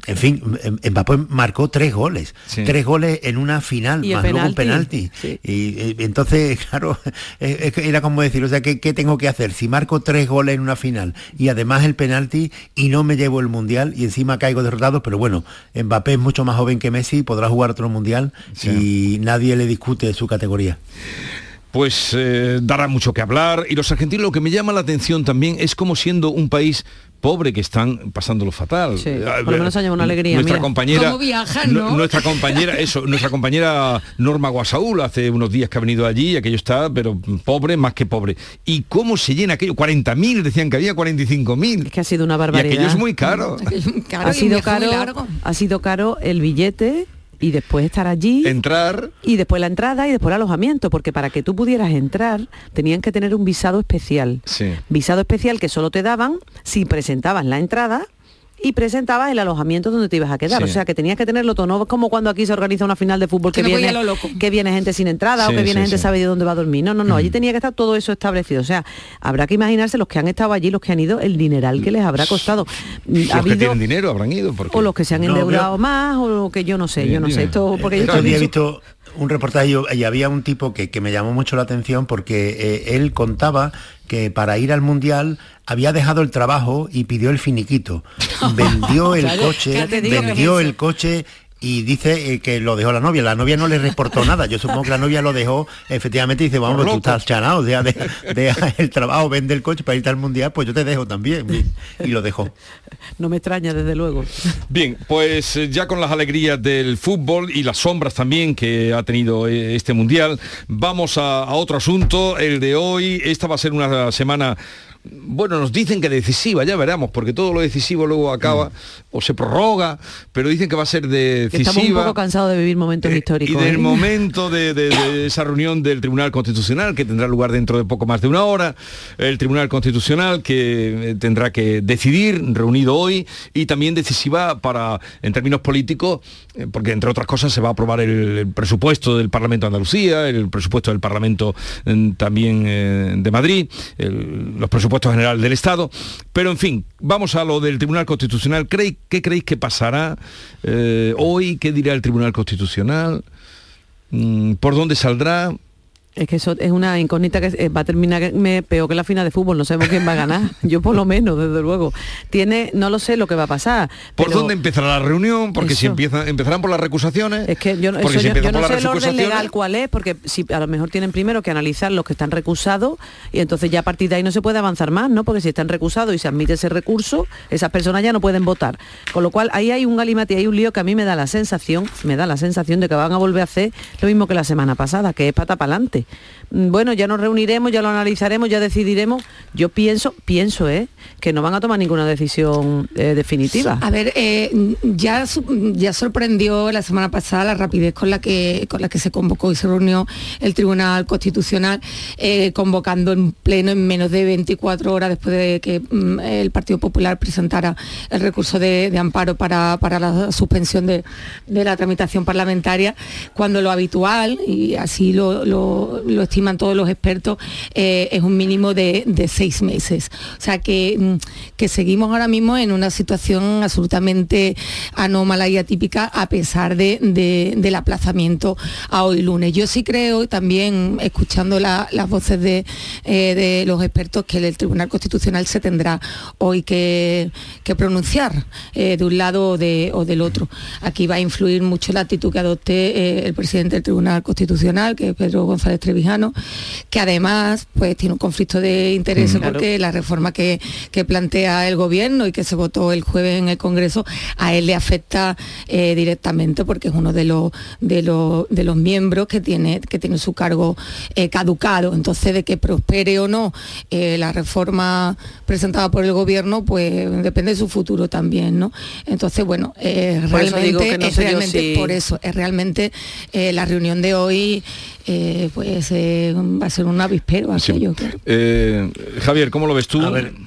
en fin, Mbappé marcó tres goles. Sí. Tres goles en una final, Y más luego un penalti. Y, eh, entonces, claro, es- es que era como decir, o sea, ¿qué, qué tengo que hacer? Si marco tres goles en una final y además el penalti y no me llevo el mundial y encima caigo derrotado, pero bueno, Mbappé es mucho más joven que Messi, podrá jugar otro mundial y nadie le discute su categoría. Pues eh, dará mucho que hablar. Y los argentinos lo que me llama la atención también es como siendo un país pobre que están pasándolo fatal. Sí, Eh, por lo menos ha llevado una alegría, Nuestra mira. compañera, ¿Cómo viajan, nu- no? nuestra compañera, eso, nuestra compañera Norma Guasaúl hace unos días que ha venido allí, y aquello está, pero pobre más que pobre. ¿Y cómo se llena aquello? 40.000, decían que había 45.000. Es que ha sido una Y barbaridad. aquello es muy caro. ha sido caro, ha sido caro el billete y después estar allí. Entrar. Y después la entrada y después el alojamiento, porque para que tú pudieras entrar tenían que tener un visado especial. Sí. Visado especial que solo te daban si presentabas la entrada y presentabas el alojamiento donde te ibas a quedar. Sí. O sea que tenías que tenerlo todo, no como cuando aquí se organiza una final de fútbol que, Que no voy viene, a lo loco. que viene gente sin entrada Sí, o que viene sí, gente sí. sabe de dónde va a dormir. No, no, no, allí tenía que estar todo eso establecido. O sea, habrá que imaginarse los que han estado allí, los que han ido, el dineral que les habrá costado. Mm, Los Ha que habido- tienen dinero habrán ido. Porque... o los que se han No, endeudado más o lo que yo no sé, Bien, yo no sé esto porque yo Estos días he estoy- visto un reportaje y- y había un tipo que, que me llamó mucho la atención porque eh, él contaba que para ir al mundial había dejado el trabajo y pidió el finiquito. Vendió el coche, vendió el coche y dice eh, que lo dejó la novia. La novia no le reportó nada. Yo supongo que la novia lo dejó, efectivamente, dice, vamos, tú estás chanado, deja, deja- deja el trabajo, vende el coche para irte al mundial, pues yo te dejo también. Y, y lo dejó. No me extraña, desde luego. Bien, pues eh, ya con las alegrías del fútbol y las sombras también que ha tenido eh, este mundial, vamos a, a otro asunto, el de hoy. Esta va a ser una semana bueno, nos dicen que decisiva, ya veremos, porque todo lo decisivo luego acaba o se prorroga, pero dicen que va a ser decisiva. estamos un poco cansados de vivir momentos Y históricos. del ¿eh? momento de, de- de esa reunión del Tribunal Constitucional, que tendrá lugar dentro de poco más de una hora, el Tribunal Constitucional que eh, tendrá que decidir, reunido hoy, y también decisiva para, en términos políticos, eh, porque entre otras cosas se va a aprobar el, presupuesto del Parlamento de Andalucía, el presupuesto del Parlamento eh, también eh, de Madrid, el- los presupuestos generales del Estado, pero en fin, vamos a lo del Tribunal Constitucional. ¿Creéis, ¿Qué creéis que pasará eh, hoy? ¿Qué dirá el Tribunal Constitucional? Mm, ¿Por dónde saldrá? Es que eso es una incógnita que eh, va a terminar me- peor que la final de fútbol, no sabemos quién va a ganar. Yo por lo menos, desde luego. Tiene, no lo sé lo que va a pasar. ¿Por dónde empezará la reunión? Porque si empiezan, empezarán por las recusaciones. Es que yo, no- porque eso si yo- yo empiezan no por sé el orden legal cuál es, porque si a lo mejor tienen primero que analizar los que están recusados y entonces ya a partir de ahí no se puede avanzar más, ¿no? Porque si están recusados y se admite ese recurso, esas personas ya no pueden votar. Con lo cual ahí hay un galimate, hay un lío que a mí me da la sensación, me da la sensación de que van a volver a hacer lo mismo que la semana pasada, que es pata para adelante. Bueno, ya nos reuniremos, ya lo analizaremos, ya decidiremos. Yo pienso, pienso, ¿eh? que no van a tomar ninguna decisión eh, definitiva. A ver, eh, ya, ya sorprendió la semana pasada la rapidez con la que, con la que se convocó y se reunió el Tribunal Constitucional, eh, convocando en pleno en menos de 24 horas después de que mm, el Partido Popular presentara el recurso de, de amparo para, para la suspensión de, de la tramitación parlamentaria, cuando lo habitual, y así lo, lo- lo estiman todos los expertos, eh, es un mínimo de, de seis meses. O sea que, mm, que seguimos ahora mismo en una situación absolutamente anómala y atípica a pesar de- de- del aplazamiento a hoy lunes. Yo sí creo, también escuchando la- las voces de, eh, de los expertos, que el Tribunal Constitucional se tendrá hoy que, que pronunciar eh, de un lado o, de- o del otro. Aquí va a influir mucho la actitud que adopte el presidente del Tribunal Constitucional, que es Pedro González Trevijano, que además pues tiene un conflicto de intereses porque la reforma que, que plantea el gobierno y que se votó el jueves en el Congreso, a él le afecta eh, directamente porque es uno de los, de los, de los miembros que tiene, que tiene su cargo eh, caducado. Entonces, de que prospere o no eh, la reforma presentada por el gobierno, pues depende de su futuro también, ¿no? Entonces, bueno, realmente, es realmente por eso, es realmente la reunión de hoy pues va a ser un avispero, aquello. Javier, ¿cómo lo ves tú? A ver,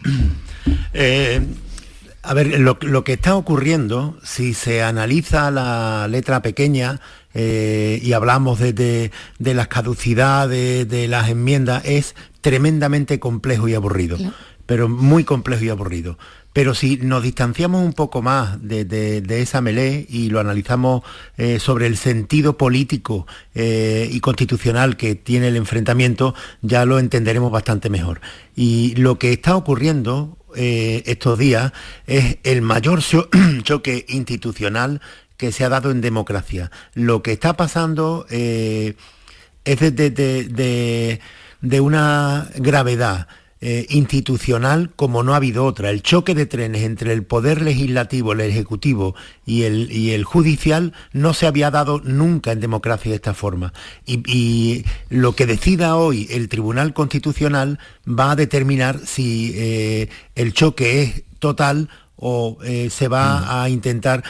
a ver, lo, que está ocurriendo, si se analiza la letra pequeña eh, y hablamos de, las caducidades, de las enmiendas, es tremendamente complejo y aburrido, pero muy complejo y aburrido. Pero si nos distanciamos un poco más de, esa melé y lo analizamos eh, sobre el sentido político eh, y constitucional que tiene el enfrentamiento, ya lo entenderemos bastante mejor. Y lo que está ocurriendo eh, estos días es el mayor choque institucional que se ha dado en democracia. Lo que está pasando es de, una gravedad eh, institucional como no ha habido otra. El choque de trenes entre el poder legislativo, el ejecutivo y el, y el judicial no se había dado nunca en democracia de esta forma. Y, lo que decida hoy el Tribunal Constitucional va a determinar si eh, el choque es total o eh, se va a intentar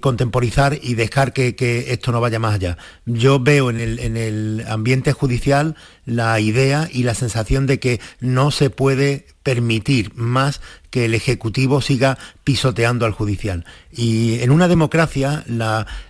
contemporizar y dejar que, que, esto no vaya más allá. Yo veo en el, en el ambiente judicial la idea y la sensación de que no se puede permitir más que el Ejecutivo siga pisoteando al judicial. Y en una democracia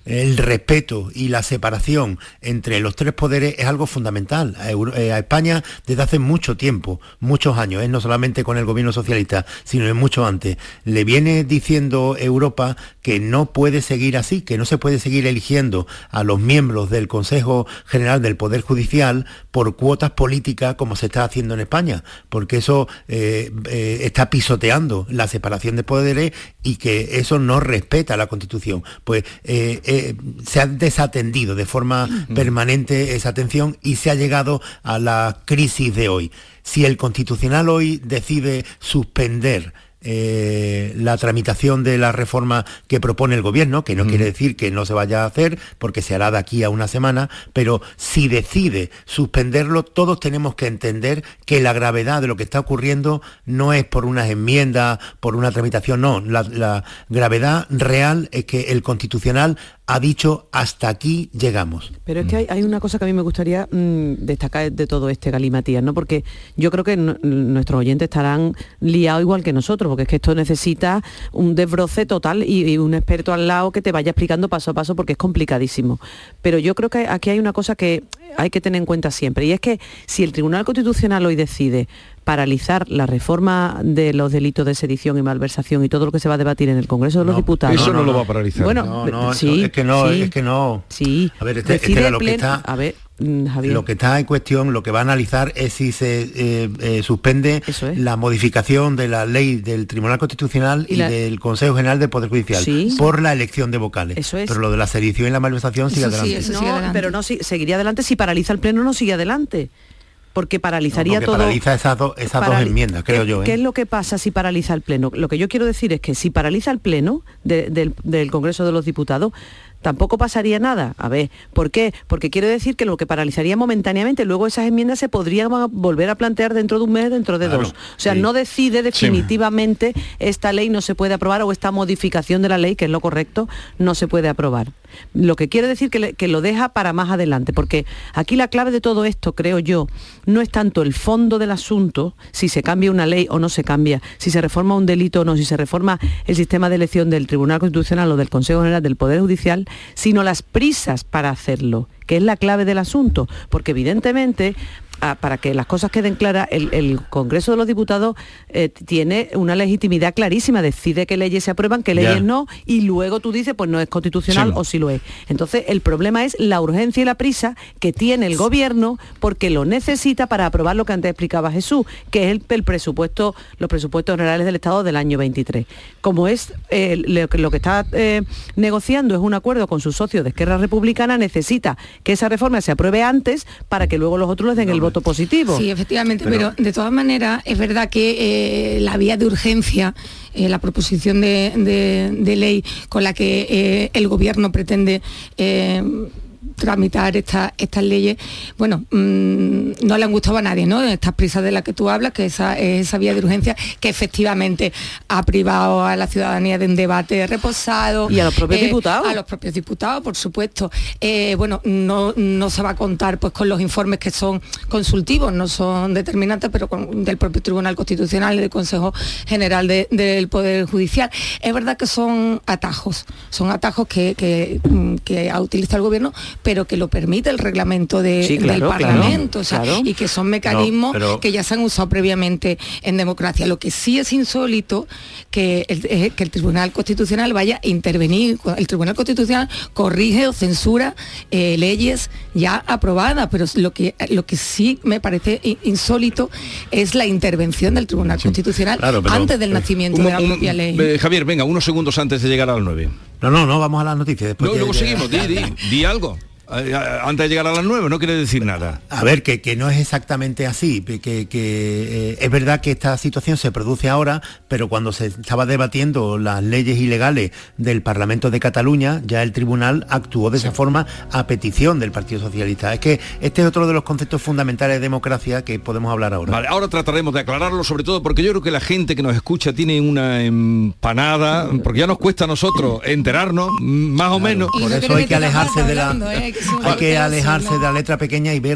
el respeto y la separación entre los tres poderes es algo fundamental. A, eh, España desde hace mucho tiempo, muchos años, no solamente con el gobierno socialista, sino en mucho antes, le viene diciendo Europa que no puede seguir así, que no se puede seguir eligiendo a los miembros del Consejo General del Poder Judicial por cuotas políticas como se está haciendo en España, porque eso eh, eh, está pisoteando la separación de poderes y que eso no respeta la Constitución. Pues eh, se ha desatendido de forma permanente esa atención y se ha llegado a la crisis de hoy. Si el Constitucional hoy decide suspender eh, la tramitación de la reforma que propone el gobierno, que no quiere decir que no se vaya a hacer, porque se hará de aquí a una semana, pero si decide suspenderlo, todos tenemos que entender que la gravedad de lo que está ocurriendo no es por unas enmiendas, por una tramitación, no, la, la gravedad real es que el constitucional ha dicho hasta aquí llegamos. Pero es que hay, una cosa que a mí me gustaría mm, destacar de todo este galimatías, ¿no? Porque yo creo que nuestros oyentes estarán liados igual que nosotros, porque es que esto necesita un desbroce total y, un experto al lado que te vaya explicando paso a paso porque es complicadísimo. Pero yo creo que aquí hay una cosa que hay que tener en cuenta siempre, y es que si el Tribunal Constitucional hoy decide paralizar la reforma de los delitos de sedición y malversación y todo lo que se va a debatir en el Congreso de los Diputados. Eso no, lo va a paralizar. Bueno, no, sí, es que no, es que no. Sí. A ver, este, este lo que está. A ver, Javier. Lo que está en cuestión, lo que va a analizar es si se eh, eh, suspende la modificación de la ley del Tribunal Constitucional y, del Consejo General del Poder Judicial por la elección de vocales. Eso es. Pero lo de la sedición y la malversación sigue adelante. Sí, Pero no seguiría adelante si paraliza el pleno no sigue adelante porque paralizaría todo. Paraliza esas, dos enmiendas, creo yo. ¿Qué ¿eh? es lo que pasa si paraliza el Pleno? Lo que yo quiero decir es que si paraliza el Pleno del Congreso de los Diputados, tampoco pasaría nada. A ver, ¿por qué? Porque quiero decir que lo que paralizaría momentáneamente, luego esas enmiendas se podrían volver a plantear dentro de un mes, dentro de dos. O sea, no decide definitivamente esta ley no se puede aprobar o esta modificación de la ley, que es lo correcto, no se puede aprobar. Lo que quiere decir que, que lo deja para más adelante, porque aquí la clave de todo esto, creo yo, no es tanto el fondo del asunto, si se cambia una ley o no se cambia, si se reforma un delito o no, si se reforma el sistema de elección del Tribunal Constitucional o del Consejo General del Poder Judicial, sino las prisas para hacerlo que es la clave del asunto, porque evidentemente para que las cosas queden claras, el, el Congreso de los Diputados eh, tiene una legitimidad clarísima, decide qué leyes se aprueban, qué leyes no, y luego tú dices, pues no es constitucional Sí. o sí lo es. Entonces, el problema es la urgencia y la prisa que tiene el gobierno porque lo necesita para aprobar lo que antes explicaba Jesús, que es el, el presupuesto, los presupuestos generales del Estado del año 23. Como es eh, lo, que- lo que está eh, negociando es un acuerdo con sus socios de Esquerra Republicana, necesita que esa reforma se apruebe antes para que luego los otros les den el voto positivo. Sí, efectivamente, pero, de todas maneras es verdad que eh, la vía de urgencia, eh, la proposición de, de- de ley con la que eh, el gobierno pretende tramitar esta- estas leyes, bueno, mm, no le han gustado a nadie, ¿no? Estas prisas de las que tú hablas, que esa, es esa vía de urgencia que efectivamente ha privado a la ciudadanía de un debate reposado. Y a los propios eh, diputados. A los propios diputados, por supuesto. Eh, bueno, no, no se va a contar pues con los informes que son consultivos, no son determinantes, pero con- del propio Tribunal Constitucional y del Consejo General de- del Poder Judicial. Es verdad que son atajos, son atajos que, que, que ha utilizado el gobierno, pero que lo permite el reglamento de- Sí, del claro, Parlamento, o sea, claro. y que son mecanismos pero- que ya se han usado previamente en democracia. Lo que sí es insólito que el, eh, que el Tribunal Constitucional vaya a intervenir. El Tribunal Constitucional corrige o censura eh, leyes ya aprobadas, pero lo que, lo que sí me parece i- insólito es la intervención del Tribunal Constitucional Claro, pero- antes del nacimiento Un- de la un- propia ley. eh, Javier, venga, unos segundos antes de llegar al 9. No, no, no, vamos a las noticias. Después No, de- luego seguimos, di, di, di algo. Eh, eh, Antes de llegar a las 9, no quiere decir nada. A ver, que, que no es exactamente así, que, que, eh, es verdad que esta situación se produce ahora, pero cuando se estaba debatiendo las leyes ilegales del Parlamento de Cataluña, ya el tribunal actuó de esa forma a petición del Partido Socialista. Es que este es otro de los conceptos fundamentales de democracia que podemos hablar ahora. Vale, ahora trataremos de aclararlo, sobre todo porque yo creo que la gente que nos escucha tiene una empanada, porque ya nos cuesta a nosotros enterarnos, más o menos. Por eso hay que alejarse de la hay que alejarse de la letra pequeña y ver